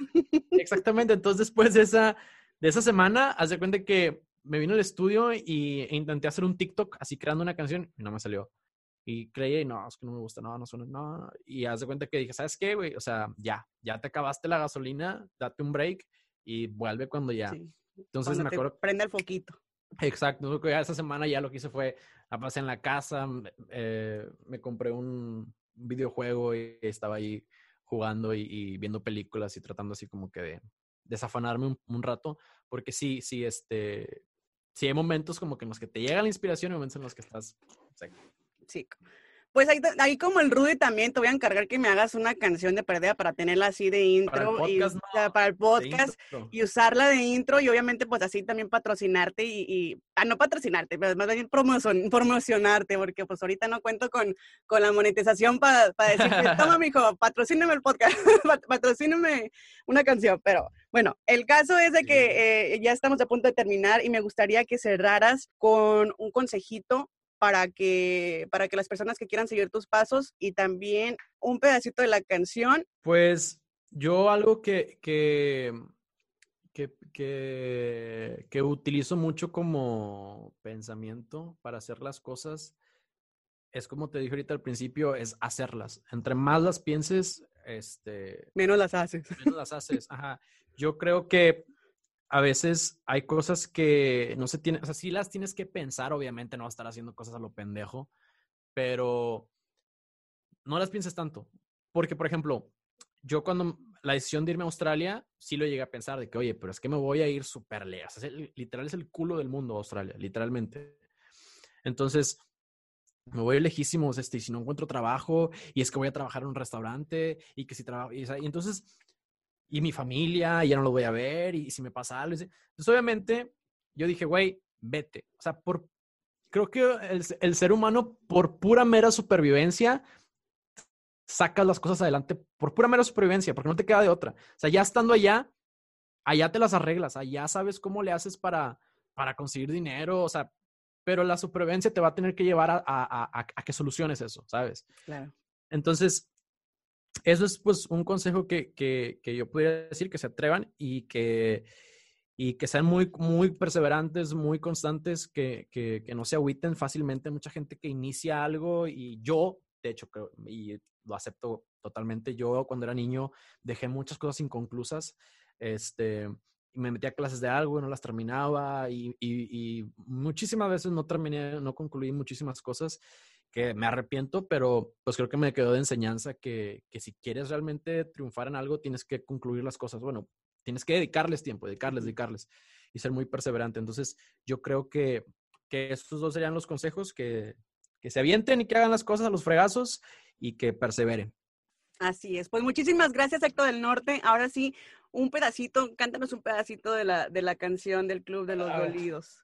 Speaker 2: exactamente. Entonces, después de esa, de esa semana, haz de cuenta que me vino al estudio y e intenté hacer un TikTok así creando una canción y no me salió. Y creí, y no, es que no me gusta, no, no suena, no. Y haz de cuenta que dije, ¿sabes qué, güey? O sea, ya, ya te acabaste la gasolina, date un break y vuelve cuando ya.
Speaker 1: Entonces me acuerdo. Prende el foquito.
Speaker 2: Exacto, esa semana ya lo que hice fue, la pasé en la casa, eh, me compré un videojuego y estaba ahí jugando y, viendo películas y tratando así como que de desafanarme un, rato, porque sí, sí, este, sí hay momentos como que en los que te llega la inspiración y momentos en los que estás
Speaker 1: Sí. Pues ahí, ahí, como el Rudy también te voy a encargar que me hagas una canción de pérdida para tenerla así de intro para el podcast, y, para el podcast y usarla de intro y obviamente pues así también patrocinarte y, y ah, no patrocinarte, pero más bien promocionarte porque pues ahorita no cuento con, con la monetización para pa decir, [laughs] toma mijo, patrocíname el podcast, [laughs] patrocíname una canción, pero bueno, el caso es de que eh, ya estamos a punto de terminar y me gustaría que cerraras con un consejito para que, para que las personas que quieran seguir tus pasos y también un pedacito de la canción.
Speaker 2: Pues yo algo que, que, que, utilizo mucho como pensamiento para hacer las cosas es como te dije ahorita al principio, es hacerlas. Entre más las pienses, este...
Speaker 1: Menos las haces.
Speaker 2: Menos las haces, ajá. Yo creo que a veces hay cosas que no se tienen, o sea, sí las tienes que pensar, obviamente no vas a estar haciendo cosas a lo pendejo, pero no las pienses tanto. Porque, por ejemplo, yo cuando la decisión de irme a Australia, sí lo llegué a pensar de que, oye, pero es que me voy a ir súper lejos. literal es el culo del mundo Australia, literalmente. Entonces, me voy lejísimos, este, y si no encuentro trabajo, y es que voy a trabajar en un restaurante, y que si trabajo, y entonces y mi familia, ya no lo voy a ver, y si me pasa algo. Entonces, obviamente, yo dije, güey, vete. O sea, por, creo que el, el, ser humano, por pura mera supervivencia, sacas las cosas adelante por pura mera supervivencia, porque no te queda de otra. O sea, ya estando allá, allá te las arreglas, allá sabes cómo le haces para, para conseguir dinero, o sea, pero la supervivencia te va a tener que llevar a, a, a, a que soluciones eso, ¿sabes?
Speaker 1: Claro.
Speaker 2: Entonces, eso es pues un consejo que, que, que, yo podría decir, que se atrevan y que, y que sean muy, muy perseverantes, muy constantes, que, que, que no se agüiten fácilmente. Mucha gente que inicia algo y yo, de hecho, y lo acepto totalmente, yo cuando era niño dejé muchas cosas inconclusas. Este, me metí a clases de algo y no las terminaba y, y, y, muchísimas veces no terminé, no concluí muchísimas cosas que me arrepiento, pero pues creo que me quedó de enseñanza que, que, si quieres realmente triunfar en algo, tienes que concluir las cosas. Bueno, tienes que dedicarles tiempo, dedicarles, dedicarles y ser muy perseverante. Entonces, yo creo que, que estos dos serían los consejos, que, que se avienten y que hagan las cosas a los fregazos y que perseveren.
Speaker 1: Así es. Pues muchísimas gracias, Héctor del Norte. Ahora sí, un pedacito, cántanos un pedacito de la, de la canción del Club de los Dolidos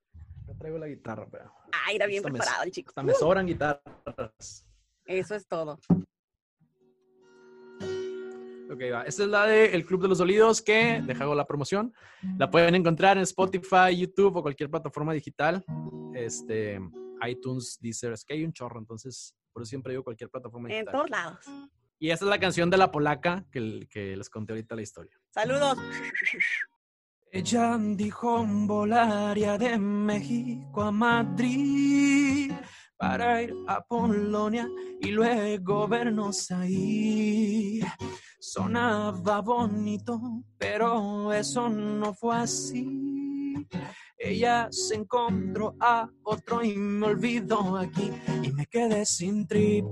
Speaker 2: traigo la guitarra, pero.
Speaker 1: Ah, era bien preparado el chico.
Speaker 2: Hasta me sobran guitarras.
Speaker 1: Eso es todo.
Speaker 2: Ok, va. Esta es la de El Club de los Dolidos, que dejo la promoción. La pueden encontrar en Spotify, YouTube o cualquier plataforma digital. Este, iTunes, Deezer, es que hay un chorro, entonces por eso siempre digo cualquier plataforma
Speaker 1: digital. En todos lados.
Speaker 2: Y esta es la canción de la polaca que, que les conté ahorita la historia.
Speaker 1: Saludos.
Speaker 3: Ella dijo volaría de México a Madrid
Speaker 2: para ir a Polonia y luego vernos ahí. Sonaba bonito, pero eso no fue así. Ella se encontró a otro y me olvidó aquí y me quedé sin trip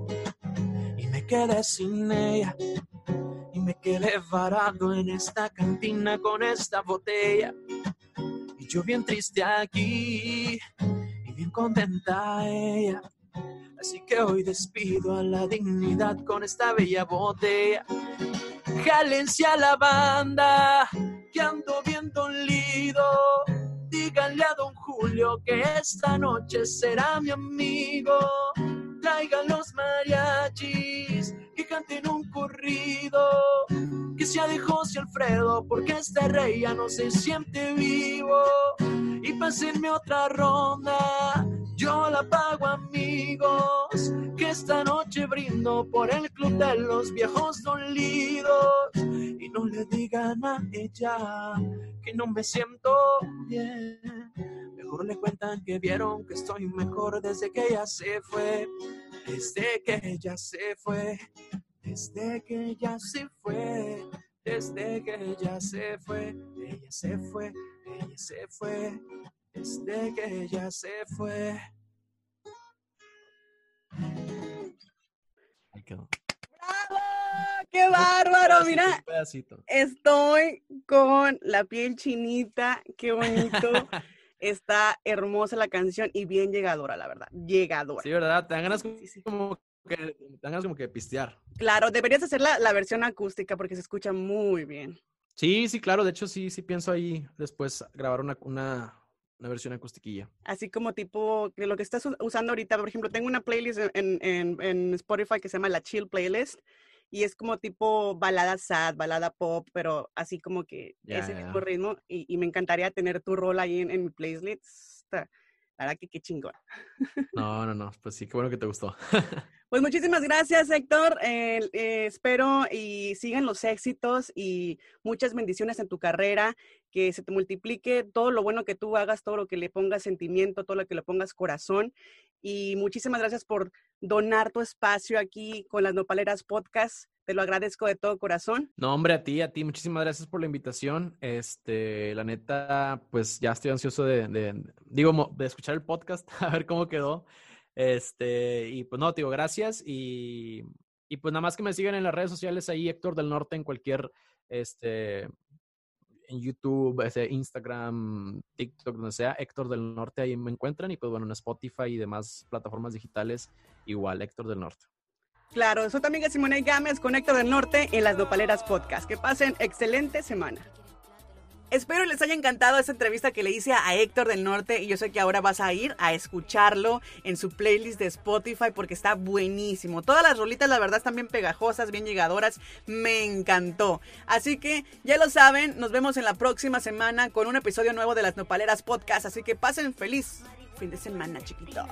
Speaker 2: y me quedé sin ella me quedé varado en esta cantina con esta botella y yo bien triste aquí y bien contenta ella. Así que hoy despido a la dignidad con esta bella botella. Jálense a la banda, que ando bien dolido. Díganle a don Julio que esta noche será mi amigo. Traigan los mariachis canten un corrido. Que sea de José Alfredo, porque este rey ya no se siente vivo. Y pásenme otra ronda, yo la pago amigos. Que esta noche brindo por el club de los viejos dolidos. Y no le digan a ella que no me siento bien. Mejor le cuentan que vieron que estoy mejor desde que ella se fue. Desde que ella se fue. Desde que ella se fue. Desde que ella se fue. Ella se fue. Ella se fue. Desde que ella se fue.
Speaker 4: Ahí quedó.
Speaker 1: ¡Bravo! ¡Qué bárbaro! Mira, estoy con la piel chinita. ¡Qué bonito! [laughs] Está hermosa la canción y bien llegadora, la verdad. Llegadora.
Speaker 4: Sí, ¿verdad? Te dan ganas como, que, te dan ganas como que pistear.
Speaker 1: Claro, deberías hacer la, la versión acústica porque se escucha muy bien.
Speaker 4: Sí, sí, claro. De hecho, sí, sí pienso ahí después grabar una, una, una versión acustiquilla.
Speaker 1: Así como tipo de lo que estás usando ahorita. Por ejemplo, tengo una playlist en, en, en Spotify que se llama la Chill Playlist y es como tipo balada sad, balada pop, pero así como que
Speaker 4: Ya,
Speaker 1: ese
Speaker 4: ya.
Speaker 1: mismo ritmo y, y me encantaría tener tu rol ahí en, en mi playlist. Está- La verdad que qué chingón. [laughs]
Speaker 4: No, no, no. Pues sí, qué bueno que te gustó. [laughs]
Speaker 1: Pues muchísimas gracias, Héctor. Eh, eh, espero y sigan los éxitos y muchas bendiciones en tu carrera, que se te multiplique todo lo bueno que tú hagas, todo lo que le pongas sentimiento, todo lo que le pongas corazón. Y muchísimas gracias por donar tu espacio aquí con las Nopaleras Podcast. Te lo agradezco de todo corazón.
Speaker 4: No, hombre, a ti, a ti, muchísimas gracias por la invitación. Este, la neta, pues ya estoy ansioso de, digo, de escuchar el podcast, [laughs] a ver cómo quedó. Este, y pues no, te digo, gracias. Y, y pues nada más que me sigan en las redes sociales ahí, Héctor del Norte, en cualquier, este, en YouTube, Instagram, TikTok, donde sea, Héctor del Norte, ahí me encuentran. Y pues bueno, en Spotify y demás plataformas digitales, igual, Héctor del Norte.
Speaker 1: Claro, soy tu amiga Simone Gámez con Héctor del Norte en las Nopaleras Podcast. Que pasen excelente semana. Espero les haya encantado esta entrevista que le hice a Héctor del Norte y yo sé que ahora vas a ir a escucharlo en su playlist de Spotify porque está buenísimo. Todas las rolitas la verdad están bien pegajosas, bien llegadoras, me encantó. Así que ya lo saben, nos vemos en la próxima semana con un episodio nuevo de las Nopaleras Podcast, así que pasen feliz fin de semana chiquitos.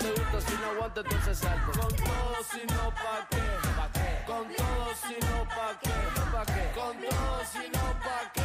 Speaker 5: te gusta, si no aguanta, entonces salte. Con todo, si no, pa' qué. Con todo, si no, pa' qué. Pa' qué. Con todo, si no, pa' qué.